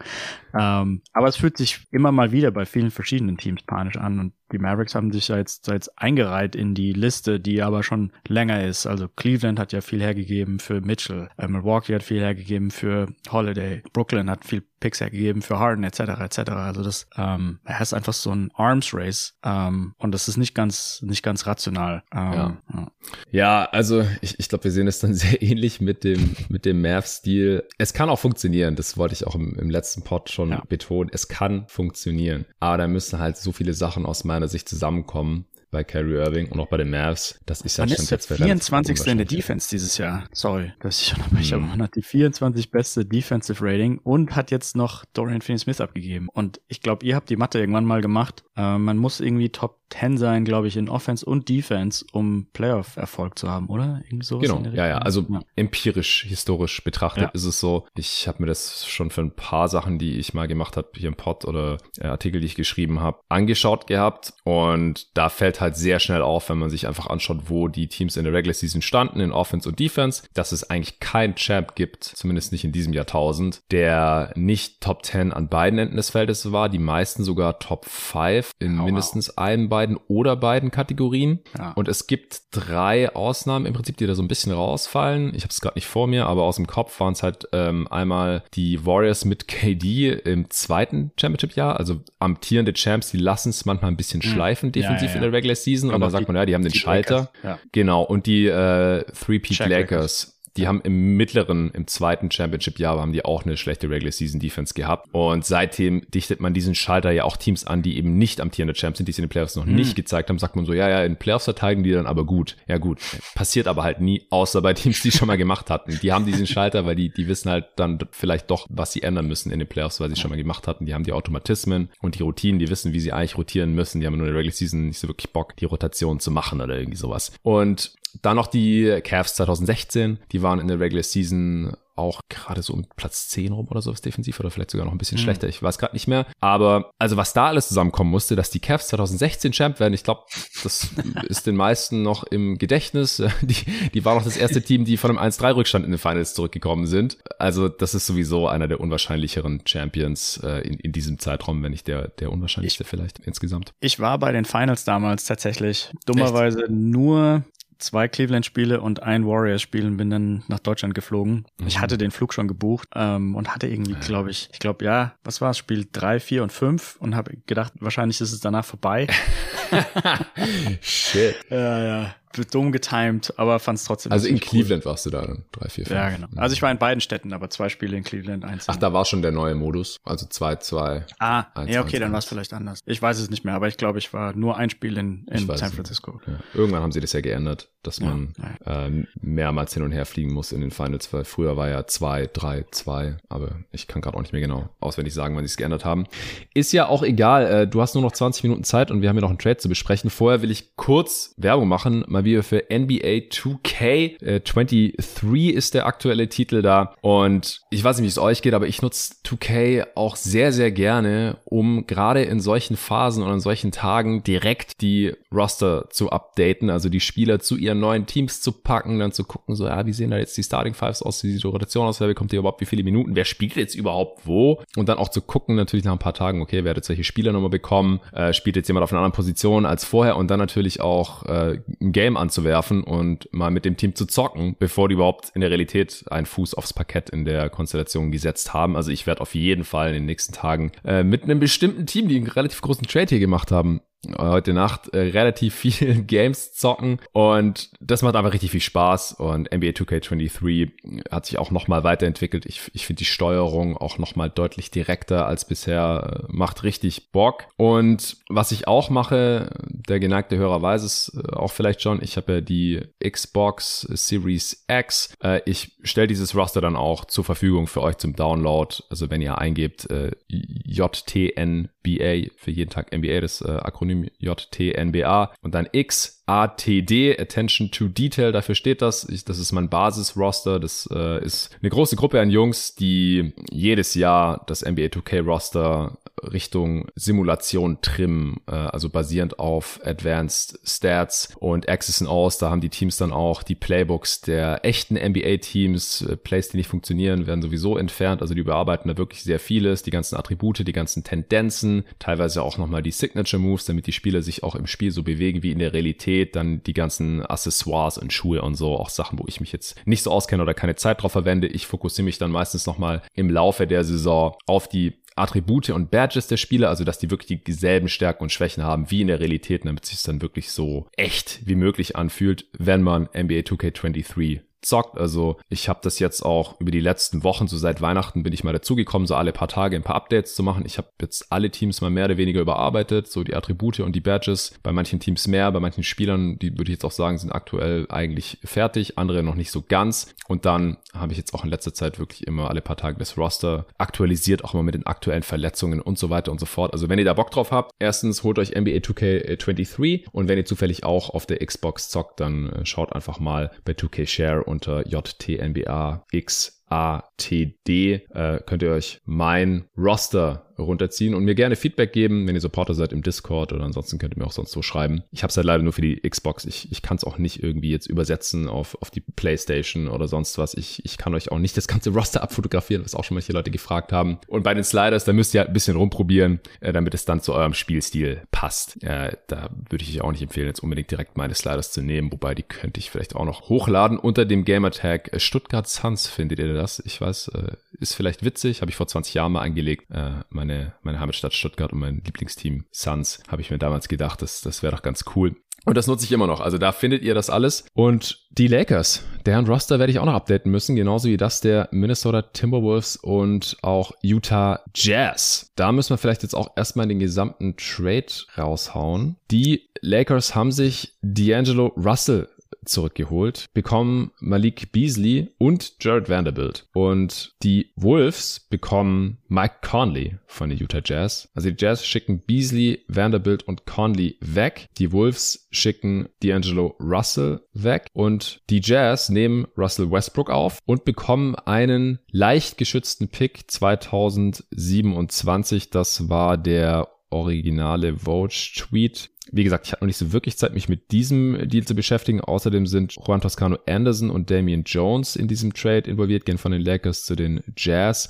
Ähm, aber es fühlt sich immer mal wieder bei vielen verschiedenen Teams panisch an und die Mavericks haben sich ja jetzt, jetzt eingereiht in die Liste, die aber schon länger ist. Also Cleveland hat ja viel hergegeben für Mitchell, äh, Milwaukee hat viel hergegeben für Holiday, Brooklyn hat viel Picks hergegeben für Harden etc. etc. Also das ähm, ist einfach so ein Arms Race ähm, und das ist nicht ganz nicht ganz rational. Ähm, ja. ja. ja, also ich, ich glaube, wir sehen es dann [laughs] sehr ähnlich mit dem mit dem Mavs-Stil. Es kann auch funktionieren. Das wollte ich auch im, im letzten Pod schon ja. betonen. Es kann funktionieren, aber da müssen halt so viele Sachen aus meiner Sicht zusammenkommen, bei Kyrie Irving und auch bei den Mavs. Das ist ja schon jetzt der 24. in der Defense dieses Jahr. Sorry, dass ich unterbreche, mhm. aber man hat die 24 beste Defensive Rating und hat jetzt noch Dorian Finney-Smith abgegeben. Und ich glaube, ihr habt die Mathe irgendwann mal gemacht. Äh, man muss irgendwie Top 10 sein, glaube ich, in Offense und Defense, um Playoff-Erfolg zu haben, oder? Irgendwie sowas genau, ja, ja. Also ja. empirisch, historisch betrachtet ja. ist es so. Ich habe mir das schon für ein paar Sachen, die ich mal gemacht habe, hier im Pod oder äh, Artikel, die ich geschrieben habe, angeschaut gehabt. Und da fällt halt sehr schnell auf, wenn man sich einfach anschaut, wo die Teams in der Regular Season standen, in Offense und Defense, dass es eigentlich keinen Champ gibt, zumindest nicht in diesem Jahrtausend, der nicht Top 10 an beiden Enden des Feldes war, die meisten sogar Top 5 safe in oh, mindestens wow. einem, beiden oder beiden Kategorien. Ja. Und es gibt drei Ausnahmen im Prinzip, die da so ein bisschen rausfallen. Ich habe es gerade nicht vor mir, aber aus dem Kopf waren es halt ähm, einmal die Warriors mit KD im zweiten Championship-Jahr, also amtierende Champs, die lassen es manchmal ein bisschen hm. schleifen defensiv ja, ja, in der Regular Season. Aber und dann sagt man, ja, die haben den Schalter. Genau. Und die äh, Three-Peat Lakers die haben im mittleren, im zweiten Championship-Jahr haben die auch eine schlechte Regular Season Defense gehabt. Und seitdem dichtet man diesen Schalter ja auch Teams an, die eben nicht amtierende Champs sind, die es in den Playoffs noch hm. nicht gezeigt haben, sagt man so, ja, ja, in Playoffs verteidigen die dann aber gut. Ja, gut. Passiert aber halt nie, außer bei Teams, die schon mal gemacht hatten. Die haben diesen Schalter, weil die, die wissen halt dann vielleicht doch, was sie ändern müssen in den Playoffs, weil sie schon mal gemacht hatten. Die haben die Automatismen und die Routinen, die wissen, wie sie eigentlich rotieren müssen. Die haben nur in der Regular Season nicht so wirklich Bock, die Rotation zu machen oder irgendwie sowas. Und dann noch die Cavs 2016, die waren in der Regular Season auch gerade so um Platz 10 rum oder sowas defensiv oder vielleicht sogar noch ein bisschen mhm. schlechter, ich weiß gerade nicht mehr. Aber also was da alles zusammenkommen musste, dass die Cavs 2016 Champ werden, ich glaube, das [laughs] ist den meisten noch im Gedächtnis. [laughs] Die, die war noch das erste Team, die von einem 1-3-Rückstand in den Finals zurückgekommen sind. Also das ist sowieso einer der unwahrscheinlicheren Champions äh, in, in diesem Zeitraum, wenn nicht der, der unwahrscheinlichste ich, vielleicht insgesamt. Ich war bei den Finals damals tatsächlich dummerweise Echt? nur zwei Cleveland-Spiele und ein Warriors-Spiel und bin dann nach Deutschland geflogen. Mhm. Ich hatte den Flug schon gebucht ähm, und hatte irgendwie, glaube ich, ich glaube, ja, was war es, Spiel drei, vier und fünf und habe gedacht, wahrscheinlich ist es danach vorbei. [laughs] Shit. Ja, ja dumm getimed, aber fand es trotzdem. Also in Cleveland cool. warst du da dann, drei, vier, fünf. Ja, genau. Also ich war in beiden Städten, aber zwei Spiele in Cleveland, eins. Ach, da war schon der neue Modus, also zwei, zwei. Ah, eins, ja, okay, eins, dann war es vielleicht anders. Ich weiß es nicht mehr, aber ich glaube, ich war nur ein Spiel in, in San Francisco. Ja. Irgendwann haben sie das ja geändert, dass man ja, äh, mehrmals hin und her fliegen muss in den Finals, weil früher war ja zwei, drei, zwei, aber ich kann gerade auch nicht mehr genau auswendig sagen, wann sie es geändert haben. Ist ja auch egal, äh, du hast nur noch 20 Minuten Zeit und wir haben ja noch einen Trade zu besprechen. Vorher will ich kurz Werbung machen, mal wieder für NBA NBA 2K. Äh, 23 ist der aktuelle Titel da. Und ich weiß nicht, wie es euch geht, aber ich nutze 2K auch sehr, sehr gerne, um gerade in solchen Phasen oder in solchen Tagen direkt die Roster zu updaten, also die Spieler zu ihren neuen Teams zu packen, dann zu gucken, so, ja, wie sehen da jetzt die Starting Fives aus, wie sieht die Rotation aus, wer bekommt hier überhaupt wie viele Minuten, wer spielt jetzt überhaupt wo? Und dann auch zu gucken, natürlich nach ein paar Tagen, okay, wer hat jetzt welche Spieler nochmal bekommen, äh, spielt jetzt jemand auf einer anderen Position als vorher und dann natürlich auch äh, ein Game anzuwerfen und mal mit dem Team zu zocken, bevor die überhaupt in der Realität einen Fuß aufs Parkett in der Konstellation gesetzt haben. Also ich werde auf jeden Fall in den nächsten Tagen äh, mit einem bestimmten Team, die einen relativ großen Trade hier gemacht haben, heute Nacht äh, relativ viel [laughs] Games zocken. Und das macht einfach richtig viel Spaß. Und NBA 2K23 hat sich auch nochmal weiterentwickelt. Ich, ich finde die Steuerung auch nochmal deutlich direkter als bisher, macht richtig Bock. Und was ich auch mache, der geneigte Hörer weiß es äh, auch vielleicht schon, ich habe ja die Xbox Series X. Äh, ich stelle dieses Roster dann auch zur Verfügung für euch zum Download, also wenn ihr eingebt äh, JTNBA für jeden Tag NBA, das Akronym JTNBA und dann X ATD, Attention to Detail, dafür steht das. Ich, das ist mein Basis-Roster. Das äh, ist eine große Gruppe an Jungs, die jedes Jahr das NBA 2K-Roster Richtung Simulation trimmen, äh, also basierend auf Advanced Stats und Access and Aus. Da haben die Teams dann auch die Playbooks der echten NBA-Teams. Äh, Plays, die nicht funktionieren, werden sowieso entfernt. Also die überarbeiten da wirklich sehr vieles, die ganzen Attribute, die ganzen Tendenzen, teilweise auch nochmal die Signature Moves, damit die Spieler sich auch im Spiel so bewegen wie in der Realität. Dann die ganzen Accessoires und Schuhe und so, auch Sachen, wo ich mich jetzt nicht so auskenne oder keine Zeit drauf verwende. Ich fokussiere mich dann meistens nochmal im Laufe der Saison auf die Attribute und Badges der Spieler, also dass die wirklich dieselben Stärken und Schwächen haben wie in der Realität, damit sich es dann wirklich so echt wie möglich anfühlt, wenn man NBA 2K23 zockt. Also ich habe das jetzt auch über die letzten Wochen, so seit Weihnachten bin ich mal dazugekommen, so alle paar Tage ein paar Updates zu machen. Ich habe jetzt alle Teams mal mehr oder weniger überarbeitet, so die Attribute und die Badges. Bei manchen Teams mehr, bei manchen Spielern, die würde ich jetzt auch sagen, sind aktuell eigentlich fertig, andere noch nicht so ganz. Und dann habe ich jetzt auch in letzter Zeit wirklich immer alle paar Tage das Roster aktualisiert, auch immer mit den aktuellen Verletzungen und so weiter und so fort. Also wenn ihr da Bock drauf habt, erstens holt euch NBA 2K23 und wenn ihr zufällig auch auf der Xbox zockt, dann äh, schaut einfach mal bei 2K Share unter JTNBA XATD äh, könnt ihr euch mein Roster runterziehen und mir gerne Feedback geben, wenn ihr Supporter seid im Discord oder ansonsten könnt ihr mir auch sonst so schreiben. Ich habe es halt leider nur für die Xbox. Ich, ich kann es auch nicht irgendwie jetzt übersetzen auf, auf die Playstation oder sonst was. Ich, ich kann euch auch nicht das ganze [laughs] Roster abfotografieren, was auch schon manche Leute gefragt haben. Und bei den Sliders, da müsst ihr halt ein bisschen rumprobieren, äh, damit es dann zu eurem Spielstil passt. Äh, da würde ich euch auch nicht empfehlen, jetzt unbedingt direkt meine Sliders zu nehmen, wobei die könnte ich vielleicht auch noch hochladen unter dem Gamertag Stuttgart Suns. Findet ihr das? Ich weiß, äh, ist vielleicht witzig, habe ich vor 20 Jahren mal angelegt. Äh, meine, meine Heimatstadt Stuttgart und mein Lieblingsteam Suns, habe ich mir damals gedacht, das, das wäre doch ganz cool. Und das nutze ich immer noch. Also da findet ihr das alles. Und die Lakers, deren Roster werde ich auch noch updaten müssen, genauso wie das der Minnesota Timberwolves und auch Utah Jazz. Da müssen wir vielleicht jetzt auch erstmal den gesamten Trade raushauen. Die Lakers haben sich D'Angelo Russell zurückgeholt, bekommen Malik Beasley und Jared Vanderbilt. Und die Wolves bekommen Mike Conley von den Utah Jazz. Also die Jazz schicken Beasley, Vanderbilt und Conley weg. Die Wolves schicken D'Angelo Russell weg. Und die Jazz nehmen Russell Westbrook auf und bekommen einen leicht geschützten Pick 2027. Das war der originale Vogue-Tweet wie gesagt, ich hatte noch nicht so wirklich Zeit, mich mit diesem Deal zu beschäftigen. Außerdem sind Juan Toscano Anderson und Damian Jones in diesem Trade involviert, gehen von den Lakers zu den Jazz.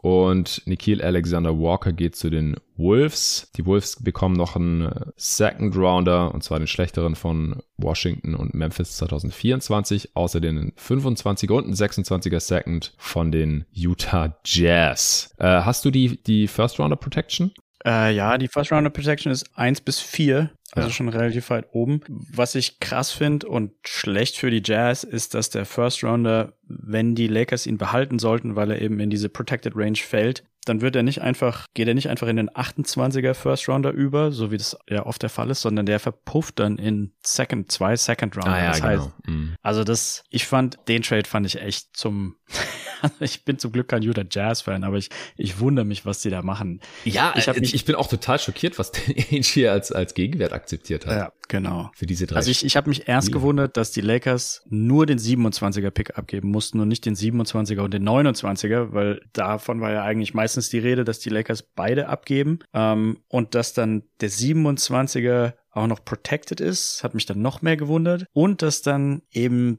Und Nikhil Alexander Walker geht zu den Wolves. Die Wolves bekommen noch einen Second Rounder, und zwar den schlechteren von Washington und Memphis 2024. Außerdem einen 25er und einen 26er Second von den Utah Jazz. Äh, hast du die, die First Rounder Protection? Äh, ja, die First Rounder Protection ist eins bis vier, also ja. schon relativ weit oben. Was ich krass finde und schlecht für die Jazz ist, dass der First Rounder, wenn die Lakers ihn behalten sollten, weil er eben in diese Protected Range fällt, dann wird er nicht einfach, geht er nicht einfach in den 28er First Rounder über, so wie das ja oft der Fall ist, sondern der verpufft dann in Second, zwei Second Rounder. Ah, ja, das genau. heißt, mhm. also das, ich fand, den Trade fand ich echt zum, [laughs] ich bin zum Glück kein Utah Jazz-Fan, aber ich, ich wundere mich, was die da machen. Ja, ich, mich, ich bin auch total schockiert, was [laughs] der Ainge hier als, als Gegenwert akzeptiert hat. Ja, genau. Für diese drei. Also ich, ich habe mich erst Spiele. gewundert, dass die Lakers nur den 27er Pick abgeben mussten und nicht den 27er und den 29er, weil davon war ja eigentlich meistens die Rede, dass die Lakers beide abgeben ähm, und dass dann der 27er auch noch protected ist, hat mich dann noch mehr gewundert. Und dass dann eben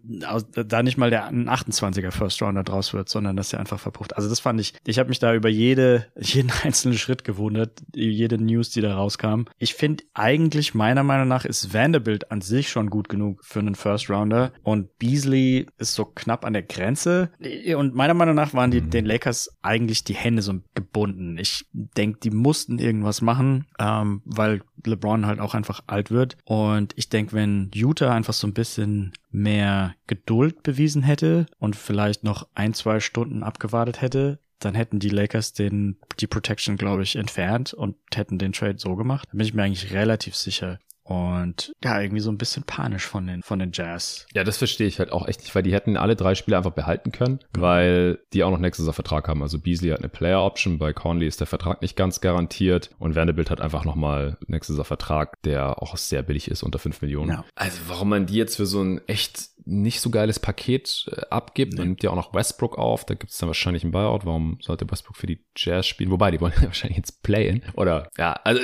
da nicht mal der 28er First Rounder draus wird, sondern dass er einfach verpufft. Also das fand ich, ich habe mich da über jede, [laughs] jeden einzelnen Schritt gewundert, jede News, die da rauskam. Ich finde eigentlich meiner Meinung nach ist Vanderbilt an sich schon gut genug für einen First Rounder und Beasley ist so knapp an der Grenze. Und meiner Meinung nach waren die den Lakers eigentlich die Hände so gebunden. Ich denke, die mussten irgendwas machen, ähm, weil LeBron halt auch einfach alt wird. Und ich denke, wenn Utah einfach so ein bisschen mehr Geduld bewiesen hätte und vielleicht noch ein, zwei Stunden abgewartet hätte, dann hätten die Lakers den, die Protection, glaube ich, entfernt und hätten den Trade so gemacht. Da bin ich mir eigentlich relativ sicher und ja, irgendwie so ein bisschen panisch von den, von den Jazz. Ja, das verstehe ich halt auch echt nicht, weil die hätten alle drei Spiele einfach behalten können, weil die auch noch nächstes Jahr Vertrag haben. Also Beasley hat eine Player Option, bei Conley ist der Vertrag nicht ganz garantiert und Vanderbilt hat einfach nochmal nächstes Jahr Vertrag, der auch sehr billig ist, unter 5 Millionen. Ja. Also warum man die jetzt für so ein echt nicht so geiles Paket äh, abgibt. Man nimmt ja auch noch Westbrook auf, da gibt es dann wahrscheinlich einen Buyout. Warum sollte Westbrook für die Jazz spielen? Wobei, die wollen [laughs] ja wahrscheinlich jetzt playen. Oder ja, also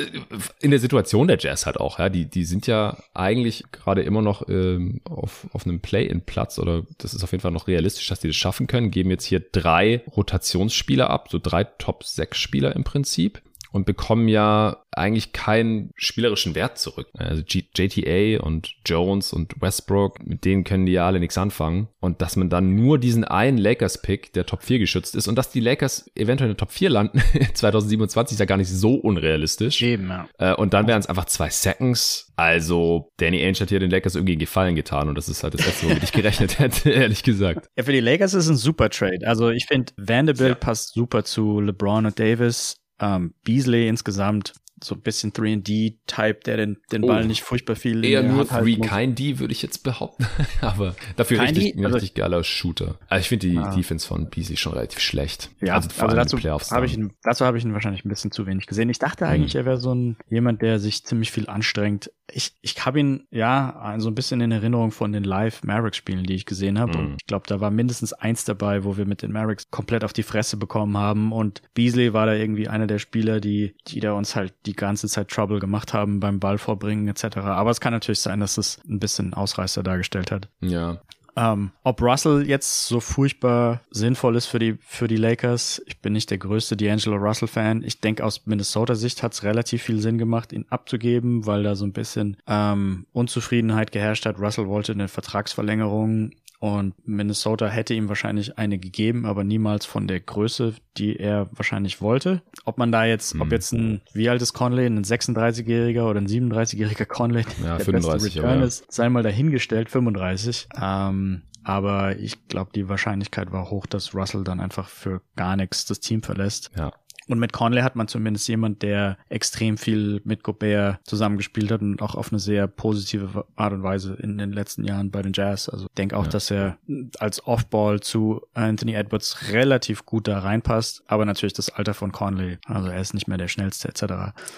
in der Situation der Jazz halt auch, ja. Die, die sind ja eigentlich gerade immer noch ähm, auf, auf einem Play-in-Platz oder das ist auf jeden Fall noch realistisch, dass die das schaffen können. Geben jetzt hier drei Rotationsspieler ab, so drei Top-6-Spieler im Prinzip und bekommen ja eigentlich keinen spielerischen Wert zurück. Also JTA und Jones und Westbrook, mit denen können die ja alle nichts anfangen. Und dass man dann nur diesen einen Lakers-Pick, der Top 4 geschützt ist, und dass die Lakers eventuell in der Top 4 landen [laughs] 2027 ist ja gar nicht so unrealistisch. Eben, ja. Äh, und dann wären es einfach zwei Seconds. Also Danny Ainge hat hier den Lakers irgendwie einen Gefallen getan und das ist halt das Letzte, womit ich gerechnet [laughs] hätte, ehrlich gesagt. Ja, für die Lakers ist es ein super Trade. Also ich finde, Vanderbilt ja. passt super zu LeBron und Davis. Ähm, Beasley insgesamt so ein bisschen 3D-Type, der den, den Ball oh, nicht furchtbar viel Eher nur 3, kein D, würde ich jetzt behaupten. [laughs] Aber dafür kein richtig, ein also richtig geiler Shooter. Also ich finde die ah. Defense von Beasley schon relativ schlecht. Ja, also, vor also dazu habe ich ihn, dazu habe ich ihn wahrscheinlich ein bisschen zu wenig gesehen. Ich dachte eigentlich, hm. er wäre so ein jemand, der sich ziemlich viel anstrengt ich, ich habe ihn ja so ein bisschen in Erinnerung von den Live-Mavericks-Spielen, die ich gesehen habe. Mhm. Und ich glaube, da war mindestens eins dabei, wo wir mit den Mavericks komplett auf die Fresse bekommen haben. Und Beasley war da irgendwie einer der Spieler, die, die da uns halt die ganze Zeit Trouble gemacht haben beim Ball vorbringen etc. Aber es kann natürlich sein, dass es ein bisschen Ausreißer dargestellt hat. Ja, ähm, ob Russell jetzt so furchtbar sinnvoll ist für die, für die Lakers, ich bin nicht der größte D'Angelo Russell-Fan. Ich denke, aus Minnesota-Sicht hat es relativ viel Sinn gemacht, ihn abzugeben, weil da so ein bisschen ähm, Unzufriedenheit geherrscht hat. Russell wollte eine Vertragsverlängerung und Minnesota hätte ihm wahrscheinlich eine gegeben, aber niemals von der Größe, die er wahrscheinlich wollte. Ob man da jetzt, hm. ob jetzt ein, wie alt ist Conley, ein 36-jähriger oder ein 37-jähriger Conley, ja, der 35, beste Return ist, sei mal dahingestellt, 35. Ähm, aber ich glaube, die Wahrscheinlichkeit war hoch, dass Russell dann einfach für gar nichts das Team verlässt. Ja. Und mit Conley hat man zumindest jemand, der extrem viel mit Gobert zusammengespielt hat und auch auf eine sehr positive Art und Weise in den letzten Jahren bei den Jazz. Also ich denke auch, ja. dass er als Offball zu Anthony Edwards relativ gut da reinpasst. Aber natürlich das Alter von Conley. Also er ist nicht mehr der schnellste etc.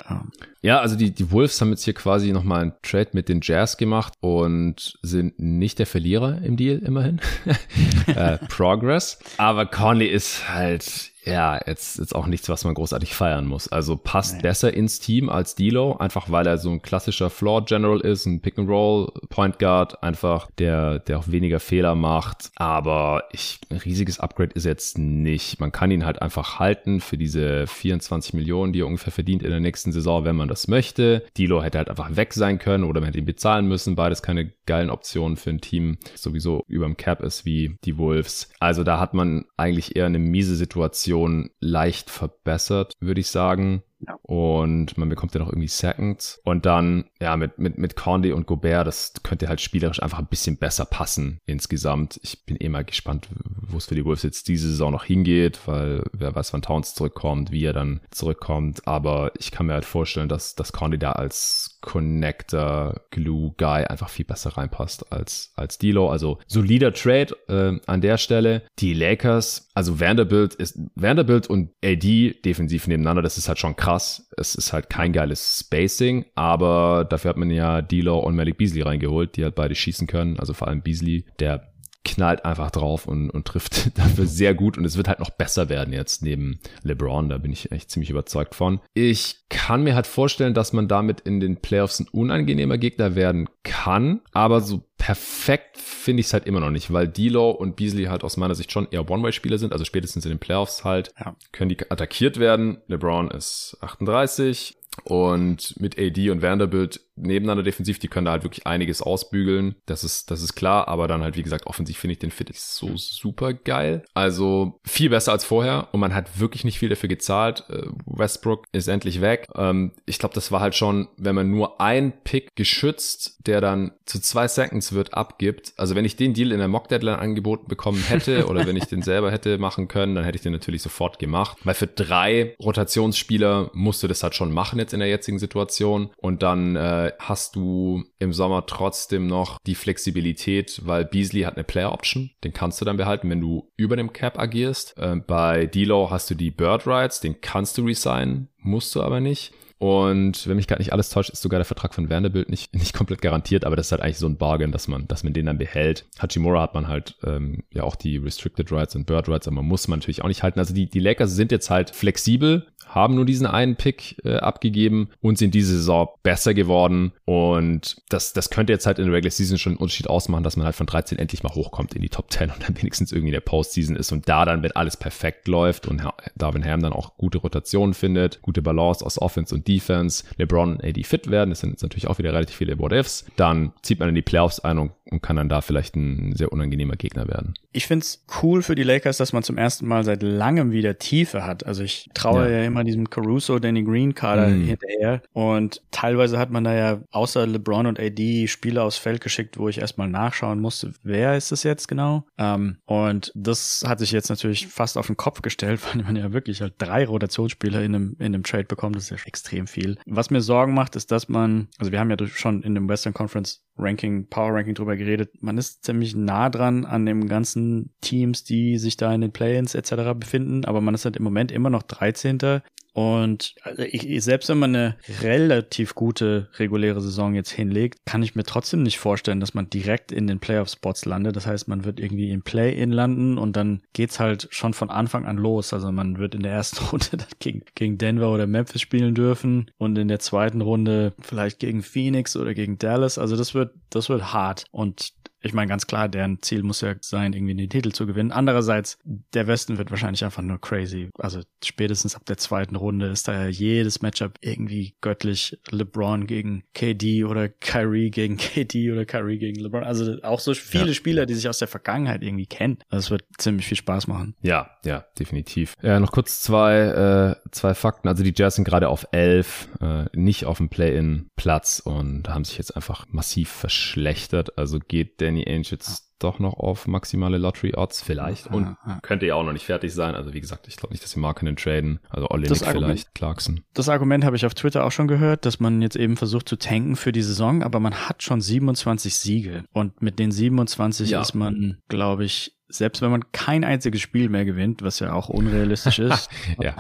Ähm. Ja, also die, die Wolves haben jetzt hier quasi nochmal einen Trade mit den Jazz gemacht und sind nicht der Verlierer im Deal immerhin. [laughs] äh, Progress. Aber Conley ist halt ja, jetzt, jetzt auch nichts, was man großartig feiern muss. Also passt nee. besser ins Team als Dilo, einfach weil er so ein klassischer Floor General ist, ein Pick and Roll Point Guard, einfach der, der auch weniger Fehler macht. Aber ich, ein riesiges Upgrade ist jetzt nicht. Man kann ihn halt einfach halten für diese 24 Millionen, die er ungefähr verdient in der nächsten Saison, wenn man das möchte. Dilo hätte halt einfach weg sein können oder man hätte ihn bezahlen müssen. Beides keine geilen Optionen für ein Team, sowieso überm Cap ist wie die Wolves. Also da hat man eigentlich eher eine miese Situation Situation leicht verbessert, würde ich sagen. Ja. Und man bekommt ja noch irgendwie Seconds. Und dann, ja, mit, mit, mit Conley und Gobert, das könnte halt spielerisch einfach ein bisschen besser passen insgesamt. Ich bin eh mal gespannt, wo es für die Wolves jetzt diese Saison noch hingeht, weil wer weiß, wann Towns zurückkommt, wie er dann zurückkommt. Aber ich kann mir halt vorstellen, dass, dass Conley da als Connector, Glue Guy einfach viel besser reinpasst als, als Dilo. Also solider Trade äh, an der Stelle. Die Lakers, also Vanderbilt ist, Vanderbilt und AD defensiv nebeneinander, das ist halt schon krass krass. Es ist halt kein geiles Spacing, aber dafür hat man ja D'Lo und Malik Beasley reingeholt, die halt beide schießen können. Also vor allem Beasley, der knallt einfach drauf und, und trifft [laughs] dafür sehr gut und es wird halt noch besser werden jetzt neben LeBron, da bin ich echt ziemlich überzeugt von. Ich kann mir halt vorstellen, dass man damit in den Playoffs ein unangenehmer Gegner werden kann, aber so perfekt finde ich es halt immer noch nicht, weil D'Lo und Beasley halt aus meiner Sicht schon eher One-Way-Spieler sind, also spätestens in den Playoffs halt ja. können die attackiert werden. LeBron ist 38, und mit AD und Vanderbilt nebeneinander defensiv, die können da halt wirklich einiges ausbügeln. Das ist, das ist klar, aber dann halt, wie gesagt, offensiv finde ich den Fit so super geil. Also viel besser als vorher und man hat wirklich nicht viel dafür gezahlt. Äh, Westbrook ist endlich weg. Ähm, ich glaube, das war halt schon, wenn man nur ein Pick geschützt, der dann zu zwei Seconds wird, abgibt. Also wenn ich den Deal in der Mock Deadline angeboten bekommen hätte [laughs] oder wenn ich den selber hätte machen können, dann hätte ich den natürlich sofort gemacht. Weil für drei Rotationsspieler musst du das halt schon machen jetzt in der jetzigen Situation. Und dann äh, hast du im Sommer trotzdem noch die Flexibilität, weil Beasley hat eine Player Option, den kannst du dann behalten, wenn du über dem Cap agierst. Äh, bei D'Lo hast du die Bird Rights, den kannst du resignen, musst du aber nicht. Und wenn mich gerade nicht alles täuscht, ist sogar der Vertrag von Vanderbilt nicht, [laughs] nicht komplett garantiert, aber das ist halt eigentlich so ein Bargain, dass man, dass man den dann behält. Hachimura hat man halt ähm, ja auch die Restricted Rights und Bird Rights, aber man muss man natürlich auch nicht halten. Also die, die Lakers sind jetzt halt flexibel, haben nur diesen einen Pick äh, abgegeben und sind diese Saison besser geworden. Und das, das könnte jetzt halt in der Regular Season schon einen Unterschied ausmachen, dass man halt von 13 endlich mal hochkommt in die Top 10 und dann wenigstens irgendwie in der Postseason ist und da dann, wenn alles perfekt läuft und Darwin Ham dann auch gute Rotationen findet, gute Balance aus Offense und Defense, LeBron und AD fit werden, das sind jetzt natürlich auch wieder relativ viele What-Ifs, dann zieht man in die Playoffs ein und, und kann dann da vielleicht ein sehr unangenehmer Gegner werden. Ich find's cool für die Lakers, dass man zum ersten Mal seit langem wieder Tiefe hat. Also ich traue ja, ja immer diesem Caruso, Danny Green Kader mm. hinterher und teilweise hat man da ja außer LeBron und AD Spieler aufs Feld geschickt, wo ich erstmal nachschauen musste, wer ist es jetzt genau? Ähm, und das hat sich jetzt natürlich fast auf den Kopf gestellt, [laughs] weil man ja wirklich halt drei Rotationsspieler in einem, in einem Trade bekommt. Das ist ja extrem viel. Was mir Sorgen macht, ist, dass man, also wir haben ja schon in dem Western Conference Ranking, Power Ranking drüber geredet. Man ist ziemlich nah dran an den ganzen Teams, die sich da in den Play-ins etc. befinden, aber man ist halt im Moment immer noch 13. Und also ich, selbst wenn man eine relativ gute reguläre Saison jetzt hinlegt, kann ich mir trotzdem nicht vorstellen, dass man direkt in den Playoff-Spots landet. Das heißt, man wird irgendwie im Play-In landen und dann geht's halt schon von Anfang an los. Also man wird in der ersten [laughs] Runde gegen, gegen Denver oder Memphis spielen dürfen und in der zweiten Runde vielleicht gegen Phoenix oder gegen Dallas. Also das wird, das wird hart. Und ich meine, ganz klar, deren Ziel muss ja sein, irgendwie den Titel zu gewinnen. Andererseits, der Westen wird wahrscheinlich einfach nur crazy. Also spätestens ab der zweiten Runde ist da ja jedes Matchup irgendwie göttlich. LeBron gegen KD oder Kyrie gegen [laughs] KD oder Kyrie gegen LeBron. Also auch so viele ja. Spieler, die sich aus der Vergangenheit irgendwie kennen. Das wird ziemlich viel Spaß machen. Ja, ja, definitiv. Ja, noch kurz zwei, äh, zwei Fakten. Also die Jazz sind gerade auf elf, äh, nicht auf dem Play-in-Platz und haben sich jetzt einfach massiv verschlechtert. Also geht Danny Ainge jetzt doch noch auf maximale Lottery Odds vielleicht und könnte ja auch noch nicht fertig sein. Also wie gesagt, ich glaube nicht, dass sie Markinen traden. Also Olenek vielleicht, Clarkson. Das Argument habe ich auf Twitter auch schon gehört, dass man jetzt eben versucht zu tanken für die Saison, aber man hat schon 27 Siege und mit den 27 ja. ist man, glaube ich, selbst wenn man kein einziges Spiel mehr gewinnt, was ja auch unrealistisch ist, [laughs] ja.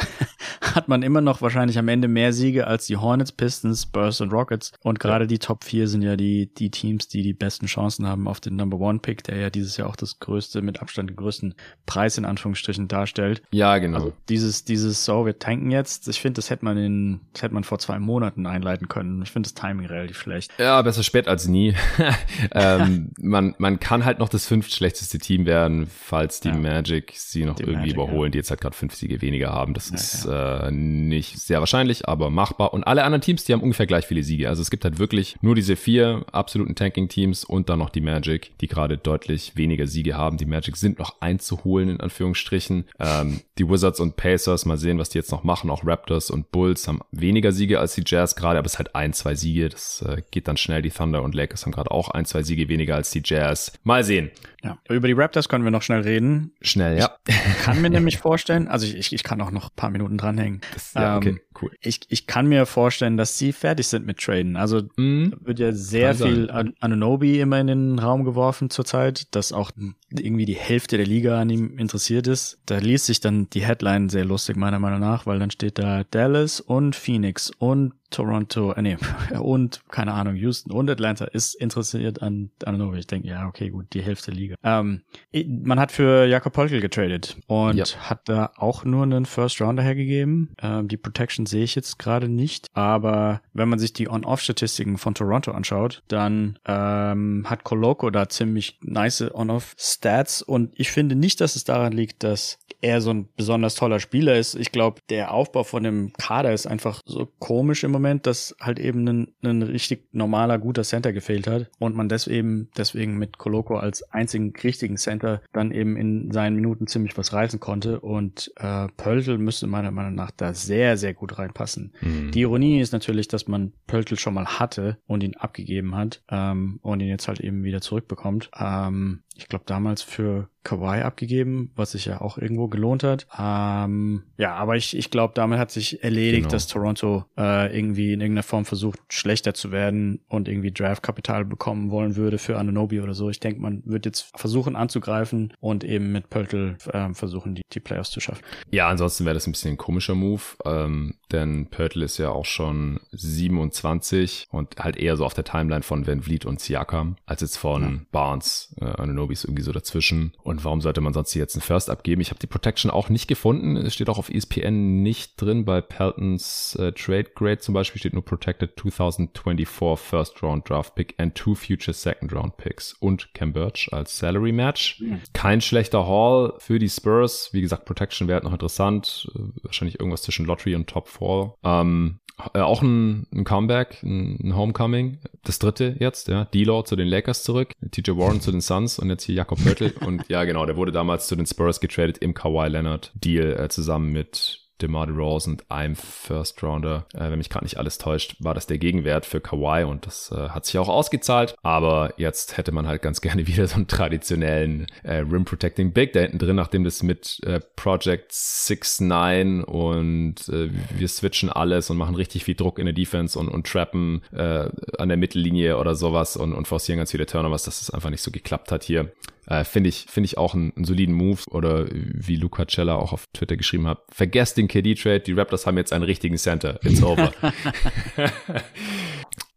hat man immer noch wahrscheinlich am Ende mehr Siege als die Hornets, Pistons, Spurs und Rockets. Und gerade ja. die Top 4 sind ja die, die Teams, die die besten Chancen haben auf den Number One Pick, der ja dieses Jahr auch das größte, mit Abstand den größten Preis in Anführungsstrichen darstellt. Ja, genau. Also dieses, dieses, so, wir tanken jetzt. Ich finde, das hätte man in, das hätte man vor zwei Monaten einleiten können. Ich finde das Timing relativ schlecht. Ja, besser spät als nie. [laughs] ähm, [laughs] man, man kann halt noch das fünft schlechteste Team werden falls die ja. Magic sie noch die irgendwie Magic, überholen, ja. die jetzt halt gerade fünf Siege weniger haben. Das ja, ist Äh, nicht sehr wahrscheinlich, aber machbar. Und alle anderen Teams, die haben ungefähr gleich viele Siege. Also es gibt halt wirklich nur diese vier absoluten Tanking-Teams und dann noch die Magic, die gerade deutlich weniger Siege haben. Die Magic sind noch einzuholen, in Anführungsstrichen. Ähm, die Wizards und Pacers, mal sehen, was die jetzt noch machen. Auch Raptors und Bulls haben weniger Siege als die Jazz gerade, aber es ist halt ein, zwei Siege. Das äh, geht dann schnell. Die Thunder und Lakers haben gerade auch ein, zwei Siege weniger als die Jazz. Mal sehen. Ja, über die Raptors können wir noch schnell reden. Schnell, ja. Ich kann mir [laughs] nämlich vorstellen, also ich, ich kann auch noch ein paar Minuten dranhängen. Das, ja, okay, ähm, cool. Ich, ich kann mir vorstellen, dass sie fertig sind mit Traden. Also mhm. wird ja sehr kann viel an Anunobi immer in den Raum geworfen zurzeit, dass auch irgendwie die Hälfte der Liga an ihm interessiert ist. Da liest sich dann die Headline sehr lustig, meiner Meinung nach, weil dann steht da Dallas und Phoenix und Toronto, äh, nee, [laughs] und keine Ahnung, Houston und Atlanta ist interessiert an Anunobi. Ich denke, ja, okay, gut, die Hälfte Liga. Ähm, man hat für Jakob Polkel getradet und ja. hat da auch nur einen First Rounder hergegeben. Ähm, die Protection sehe ich jetzt gerade nicht, aber wenn man sich die On-Off-Statistiken von Toronto anschaut, dann ähm, hat Coloco da ziemlich nice On-Off-Stats. Und ich finde nicht, dass es daran liegt, dass er so ein besonders toller Spieler ist. Ich glaube, der Aufbau von dem Kader ist einfach so komisch im Moment, dass halt eben ein, ein richtig normaler, guter Center gefehlt hat. Und man deswegen, deswegen mit Coloco als einzigen richtigen Center dann eben in seinen Minuten ziemlich was reißen konnte. Und äh, Pöltl müsste meiner Meinung nach da sehr, sehr gut reinpassen. Mhm. Die Ironie ist natürlich, dass man Pöltl schon mal hatte und ihn abgegeben hat ähm, und ihn jetzt halt eben wieder zurückbekommt. Ähm, ich glaube, damals für Kawhi abgegeben, was sich ja auch irgendwo gelohnt hat. Ähm, ja, aber ich, ich glaube, damit hat sich erledigt, genau. dass Toronto äh, irgendwie in irgendeiner Form versucht, schlechter zu werden und irgendwie Draftkapital bekommen wollen würde für Ananobi oder so. Ich denke, man wird jetzt versuchen anzugreifen und eben mit Pöltl äh, versuchen, die, die Playoffs zu schaffen. Ja, ansonsten wäre das ein bisschen ein komischer Move, ähm, denn Pöltl ist ja auch schon 27 und halt eher so auf der Timeline von Van Vliet und Siakam, als jetzt von ja. Barnes, äh, Ananobi ist irgendwie so dazwischen. Und warum sollte man sonst jetzt einen First abgeben? Ich habe die Protection auch nicht gefunden. Es steht auch auf ESPN nicht drin. Bei Peltons äh, Trade Grade zum Beispiel steht nur Protected 2024 First Round Draft Pick and two future Second Round Picks und Cam Birch als Salary Match. Mhm. Kein schlechter Haul für die Spurs. Wie gesagt, Protection wäre halt noch interessant. Äh, wahrscheinlich irgendwas zwischen Lottery und Top 4. Ähm, äh, auch ein, ein Comeback, ein, ein, Homecoming. Das dritte jetzt, ja. D-Law zu den Lakers zurück, TJ Warren zu den Suns und jetzt hier Jakob Mörtel. [laughs] und ja, genau, der wurde damals zu den Spurs getradet im Kawhi Leonard Deal äh, zusammen mit DeMar DeRozan und einem First Rounder. Äh, wenn mich gerade nicht alles täuscht, war das der Gegenwert für Kawhi und das äh, hat sich auch ausgezahlt. Aber jetzt hätte man halt ganz [laughs] gerne wieder so einen traditionellen äh, Rim Protecting Big da hinten drin, nachdem das mit äh, Project 6-9 und äh, wir switchen alles und machen richtig viel Druck in der Defense und, und trappen äh, an der Mittellinie oder sowas und, und forcieren ganz viele Turnovers, dass es einfach nicht so geklappt hat hier Äh, Finde ich, finde ich auch einen, einen soliden Move oder wie Luca Cella auch auf Twitter geschrieben hat. Vergesst den KD-Trade, die Raptors haben jetzt einen richtigen Center. It's over. [laughs]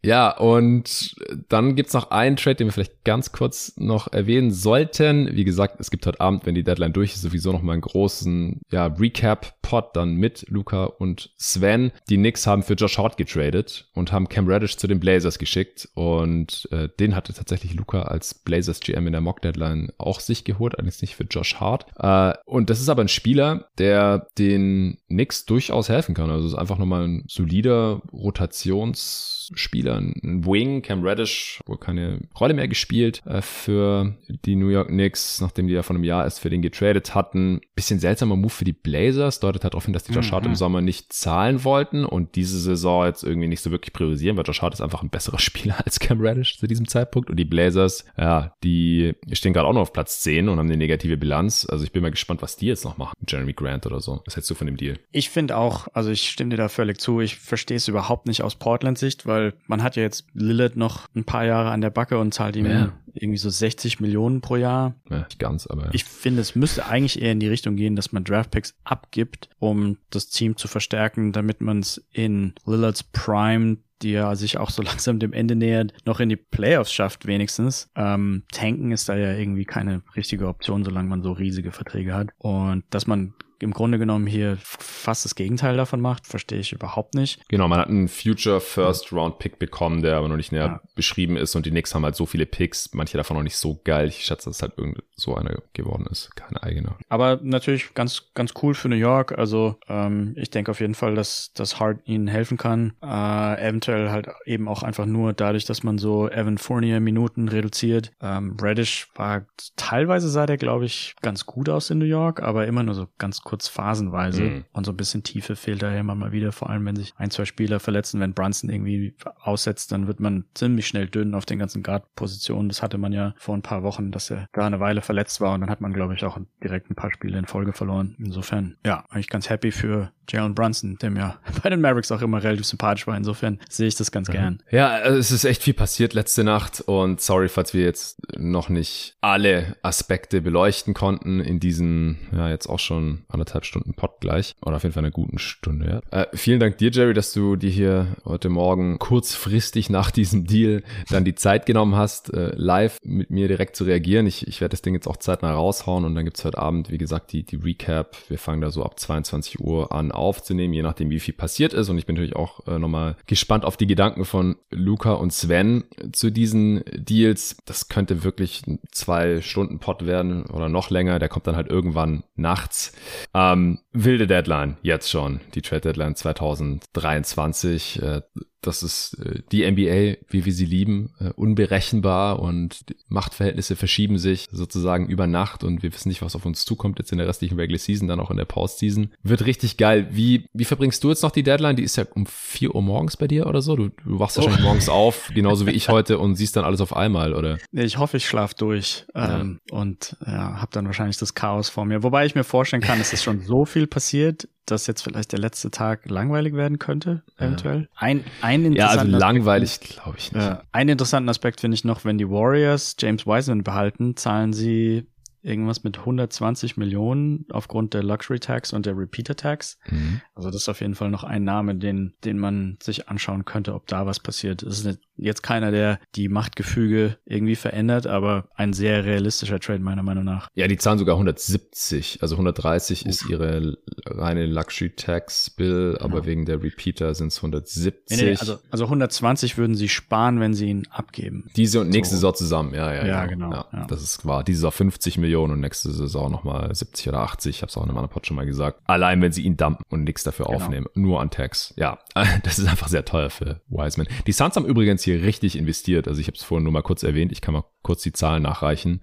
Ja, und dann gibt's noch einen Trade, den wir vielleicht ganz kurz noch erwähnen sollten. Wie gesagt, es gibt heute Abend, wenn die Deadline durch ist, sowieso noch mal einen großen ja, Recap-Pod dann mit Luca und Sven. Die Knicks haben für Josh Hart getradet und haben Cam Reddish zu den Blazers geschickt. Und äh, den hatte tatsächlich Luca als Blazers GM in der Mock-Deadline auch sich geholt, allerdings nicht für Josh Hart. Äh, und das ist aber ein Spieler, der den Knicks durchaus helfen kann. Also es ist einfach nochmal ein solider Rotationsspieler wieder ein Wing. Cam Reddish wohl keine Rolle mehr gespielt äh, für die New York Knicks, nachdem die ja von einem Jahr erst für den getradet hatten. Bisschen seltsamer Move für die Blazers. Deutet halt darauf hin, dass die Josh Hart mhm. im Sommer nicht zahlen wollten und diese Saison jetzt irgendwie nicht so wirklich priorisieren, weil Josh Hart ist einfach ein besserer [laughs] Spieler als Cam Reddish zu diesem Zeitpunkt. Und die Blazers, ja, die stehen gerade auch noch auf Platz 10 und haben eine negative Bilanz. Also ich bin mal gespannt, was die jetzt noch machen. Jeremy Grant oder so. Was hältst du von dem Deal? Ich finde auch, also ich stimme dir da völlig zu. Ich verstehe es überhaupt nicht aus Portland Sicht, weil man hat ja jetzt Lillard noch ein paar Jahre an der Backe und zahlt ihm ja. irgendwie so 60 Millionen pro Jahr. Ja, nicht ganz, aber. Ja. Ich finde, es müsste eigentlich eher in die Richtung gehen, dass man Draftpicks abgibt, um das Team zu verstärken, damit man es in Lillards Prime die ja sich auch so [laughs] langsam dem Ende nähert, noch in die Playoffs schafft wenigstens. Ähm, tanken ist da ja irgendwie keine richtige Option, solange man so riesige Verträge hat. Und dass man im Grunde genommen hier fast das Gegenteil davon macht, verstehe ich überhaupt nicht. Genau, man hat einen Future First Round Pick bekommen, der aber noch nicht näher ja. beschrieben ist und die Knicks haben halt so viele Picks, manche davon noch nicht so geil. Ich schätze, dass es halt irgend so einer geworden ist, keine eigene. Aber natürlich ganz, ganz cool für New York. Also ähm, ich denke auf jeden Fall, dass das Hart ihnen helfen kann. Äh, eventuell halt eben auch einfach nur dadurch, dass man so Evan Fournier Minuten reduziert. Ähm, Reddish war teilweise sah der, glaube ich, ganz gut aus in New York, aber immer nur so ganz kurz phasenweise. Mhm. Und so ein bisschen Tiefe fehlt da immer mal wieder, vor allem wenn sich ein, zwei Spieler verletzen. Wenn Brunson irgendwie aussetzt, dann wird man ziemlich schnell dünn auf den ganzen Guard-Positionen. Das hatte man ja vor ein paar Wochen, dass er da eine Weile verletzt war und dann hat man, glaube ich, auch direkt ein paar Spiele in Folge verloren. Insofern, ja, eigentlich ganz happy für Jalen Brunson, der mir [laughs] bei den Mavericks auch immer relativ sympathisch war. Insofern sehe ich das ganz mhm. gern. Ja, also es ist echt viel passiert letzte Nacht und sorry, falls wir jetzt noch nicht alle Aspekte beleuchten konnten in diesen, ja, jetzt auch schon anderthalb Stunden Pod gleich. Oder auf jeden Fall eine guten Stunde, ja. Äh, vielen Dank dir, Jerry, dass du dir hier heute Morgen kurzfristig nach diesem Deal dann die Zeit genommen hast, äh, live mit mir direkt zu reagieren. Ich, ich werde das Ding jetzt auch zeitnah raushauen und dann gibt's heute Abend, wie gesagt, die, die Recap. Wir fangen da so ab 22 Uhr an aufzunehmen, je nachdem, wie viel passiert ist. Und ich bin natürlich auch äh, nochmal gespannt auf die Gedanken von Luca und Sven zu diesen Deals. Das könnte wirklich ein zwei Stunden Pod werden oder noch länger. Der kommt dann halt irgendwann nachts. Ähm, wilde Deadline, jetzt schon. Die Trade Deadline 2023. Äh, das ist äh, die NBA, wie wir sie lieben, äh, unberechenbar und Machtverhältnisse verschieben sich sozusagen über Nacht und wir wissen nicht, was auf uns zukommt jetzt in der restlichen Regular Season, dann auch in der Postseason. Wird richtig geil. Wie, wie verbringst du jetzt noch die Deadline? Die ist ja um vier Uhr morgens bei dir oder so? Du, du wachst oh. wahrscheinlich morgens auf, genauso wie ich heute und siehst dann alles auf einmal, oder? Nee, ich hoffe, ich schlaf durch ähm, ja. und ja, habe dann wahrscheinlich das Chaos vor mir. Wobei ich mir vorstellen kann, es ist schon so viel passiert dass jetzt vielleicht der letzte Tag langweilig werden könnte, eventuell. Ja. Ein, ein ja, also langweilig glaube ich nicht. Ja. Einen interessanten Aspekt finde ich noch, wenn die Warriors James Wiseman behalten, zahlen sie irgendwas mit 120 Millionen aufgrund der Luxury Tax und der Repeater Tax. Mhm. Also das ist auf jeden Fall noch ein Name, den, den man sich anschauen könnte, ob da was passiert. Es ist jetzt keiner, der die Machtgefüge irgendwie verändert, aber ein sehr realistischer Trade meiner Meinung nach. Ja, die zahlen sogar 170, also 130 Uff. ist ihre reine Luxury Tax Bill, aber genau. wegen der Repeater sind es 170. Nee, nee, also, also 120 würden sie sparen, wenn sie ihn abgeben. Diese und nächste so. Saison zusammen, ja, ja, ja. genau. Ja, ja. Das ist wahr. Diese Saison 50 Millionen Millionen und nächste Saison nochmal 70 oder 80. Ich habe es auch in einem anderen Pod schon mal gesagt. Allein wenn sie ihn dumpen und nichts dafür genau. aufnehmen. Nur an Tax. Ja, [laughs] das ist einfach sehr teuer für Wiseman. Die Suns haben übrigens hier richtig investiert. Also ich habe es vorhin nur mal kurz erwähnt. Ich kann mal kurz die Zahlen nachreichen.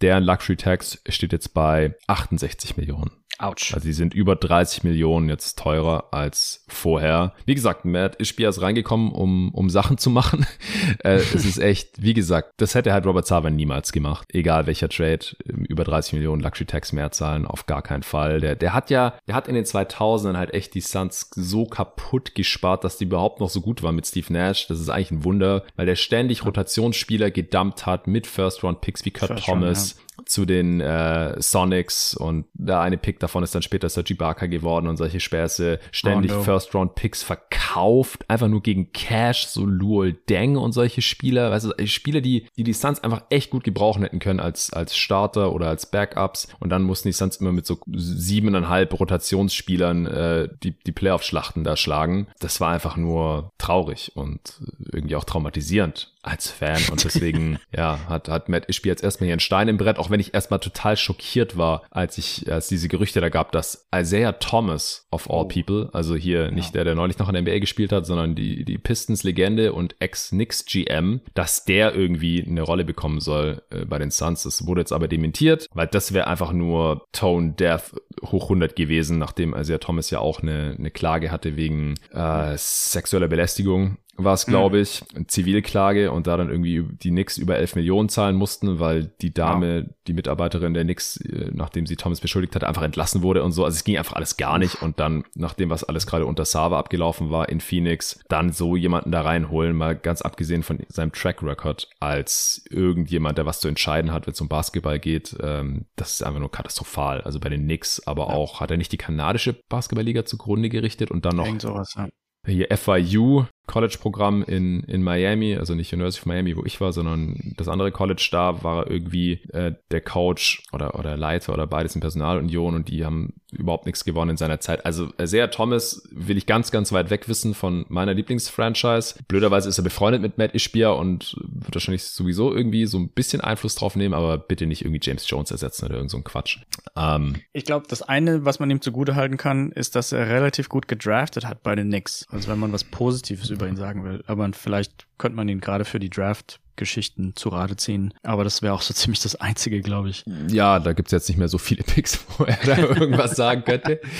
Deren Luxury Tax steht jetzt bei 68 Millionen. Autsch. Also die sind über 30 Millionen jetzt teurer als vorher. Wie gesagt, Matt Ishbia ist reingekommen, um, um Sachen zu machen. [laughs] äh, es ist echt, wie gesagt, das hätte halt Robert Sava niemals gemacht. Egal welcher Trade, über 30 Millionen Luxury Tax mehr zahlen, auf gar keinen Fall. Der, der hat ja, der hat in den 2000ern halt echt die Suns so kaputt gespart, dass die überhaupt noch so gut waren mit Steve Nash. Das ist eigentlich ein Wunder, weil der ständig Rotationsspieler gedumpt hat mit First Round Picks wie Kurt First Thomas. Round, ja zu den äh, Sonics und der eine Pick davon ist dann später Sergi Barker geworden und solche Späße. Ständig oh no. First-Round-Picks verkauft, einfach nur gegen Cash, so Luol Deng und solche Spieler, weißt du, Spieler, die die, die Suns einfach echt gut gebrauchen hätten können als, als Starter oder als Backups und dann mussten die Suns immer mit so siebeneinhalb Rotationsspielern äh, die, die Playoff-Schlachten da schlagen. Das war einfach nur traurig und irgendwie auch traumatisierend als Fan und [laughs] deswegen, ja, hat, hat Matt Ishby jetzt erstmal hier einen Stein im Brett, auch wenn ich erstmal total schockiert war, als ich, als diese Gerüchte da gab, dass Isaiah Thomas of all oh. people, also hier ja. nicht der, der neulich noch in der NBA gespielt hat, sondern die, die Pistons-Legende und Ex-Knicks GM, dass der irgendwie eine Rolle bekommen soll äh, bei den Suns. Das wurde jetzt aber dementiert, weil das wäre einfach nur Tone Death hoch 100 gewesen, nachdem Isaiah Thomas ja auch eine, eine Klage hatte wegen äh, sexueller Belästigung war es, glaube mhm. ich, Zivilklage und da dann irgendwie die Nix über 11 Millionen zahlen mussten, weil die Dame, ja. die Mitarbeiterin der Nix, äh, nachdem sie Thomas beschuldigt hat, einfach entlassen wurde und so. Also es ging einfach alles gar nicht und dann, nachdem was alles gerade unter Sava abgelaufen war in Phoenix, dann so jemanden da reinholen, mal ganz abgesehen von seinem Track Record als irgendjemand, der was zu entscheiden hat, wenn es um Basketball geht, ähm, das ist einfach nur katastrophal. Also bei den Knicks, aber ja. auch hat er nicht die kanadische Basketballliga zugrunde gerichtet und dann noch sowas, ja. hier FIU College-Programm in, in Miami, also nicht University of Miami, wo ich war, sondern das andere College, da war irgendwie äh, der Coach oder, oder Leiter oder beides in Personalunion und die haben überhaupt nichts gewonnen in seiner Zeit. Also sehr Thomas will ich ganz, ganz weit weg wissen von meiner Lieblingsfranchise. Blöderweise ist er befreundet mit Matt Ishbia und wird wahrscheinlich sowieso irgendwie so ein bisschen Einfluss drauf nehmen, aber bitte nicht irgendwie James Jones ersetzen oder irgend so ein Quatsch. Ähm, ich glaube, das eine, was man ihm zugute halten kann, ist, dass er relativ gut gedraftet hat bei den Knicks. Also wenn man was Positives über ihn sagen will. Aber vielleicht könnte man ihn gerade für die Draft Geschichten zu Rate ziehen. Aber das wäre auch so [laughs] ziemlich das Einzige, glaube ich. Ja, da gibt's jetzt nicht mehr so viele [laughs] Picks, wo er da irgendwas sagen könnte. [laughs]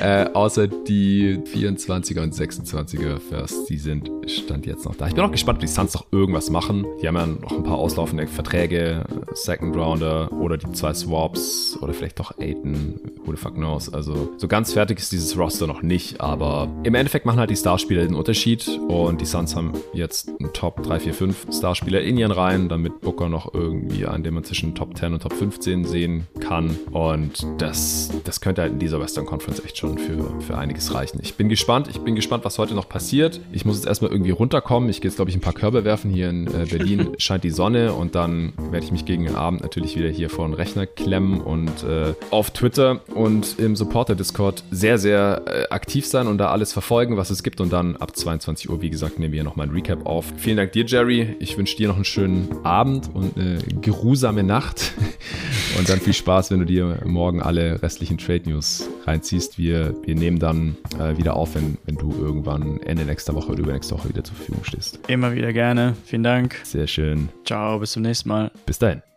Äh, außer die 24er und 26er First, die sind Stand jetzt noch da. Ich bin auch gespannt, ob die Suns noch irgendwas machen. Die haben ja noch ein paar auslaufende Verträge, Second Rounder oder die zwei Swaps oder vielleicht doch Aiden, who the fuck knows. Also so ganz fertig ist dieses Roster noch nicht, aber im Endeffekt machen halt die Starspieler den Unterschied und die Suns haben jetzt einen Top 3, 4, 5 Starspieler Spieler in ihren Reihen, damit Booker noch irgendwie einen, den man zwischen Top 10 und Top 15 sehen kann. Und das, das könnte halt in dieser Western Conference echt schon für, für einiges reichen. Ich bin gespannt. Ich bin gespannt, was heute noch passiert. Ich muss jetzt erstmal irgendwie runterkommen. Ich gehe jetzt, glaube ich, ein paar Körbe werfen. Hier in äh, Berlin [laughs] scheint die Sonne und dann werde ich mich gegen den Abend natürlich wieder hier vor den Rechner klemmen und äh, auf Twitter und im Supporter-Discord sehr, sehr äh, aktiv sein und da alles verfolgen, was es gibt. Und dann ab 22 Uhr, wie gesagt, nehmen wir nochmal ein Recap auf. Vielen Dank dir, Jerry. Ich wünsche dir noch einen schönen Abend und eine geruhsame Nacht. Und dann viel Spaß, wenn du dir morgen alle restlichen Trade News reinziehst. Wir, wir nehmen dann äh, wieder auf, wenn, wenn du irgendwann Ende nächster Woche oder übernächste Woche wieder zur Verfügung stehst. Immer wieder gerne. Vielen Dank. Sehr schön. Ciao, bis zum nächsten Mal. Bis dahin.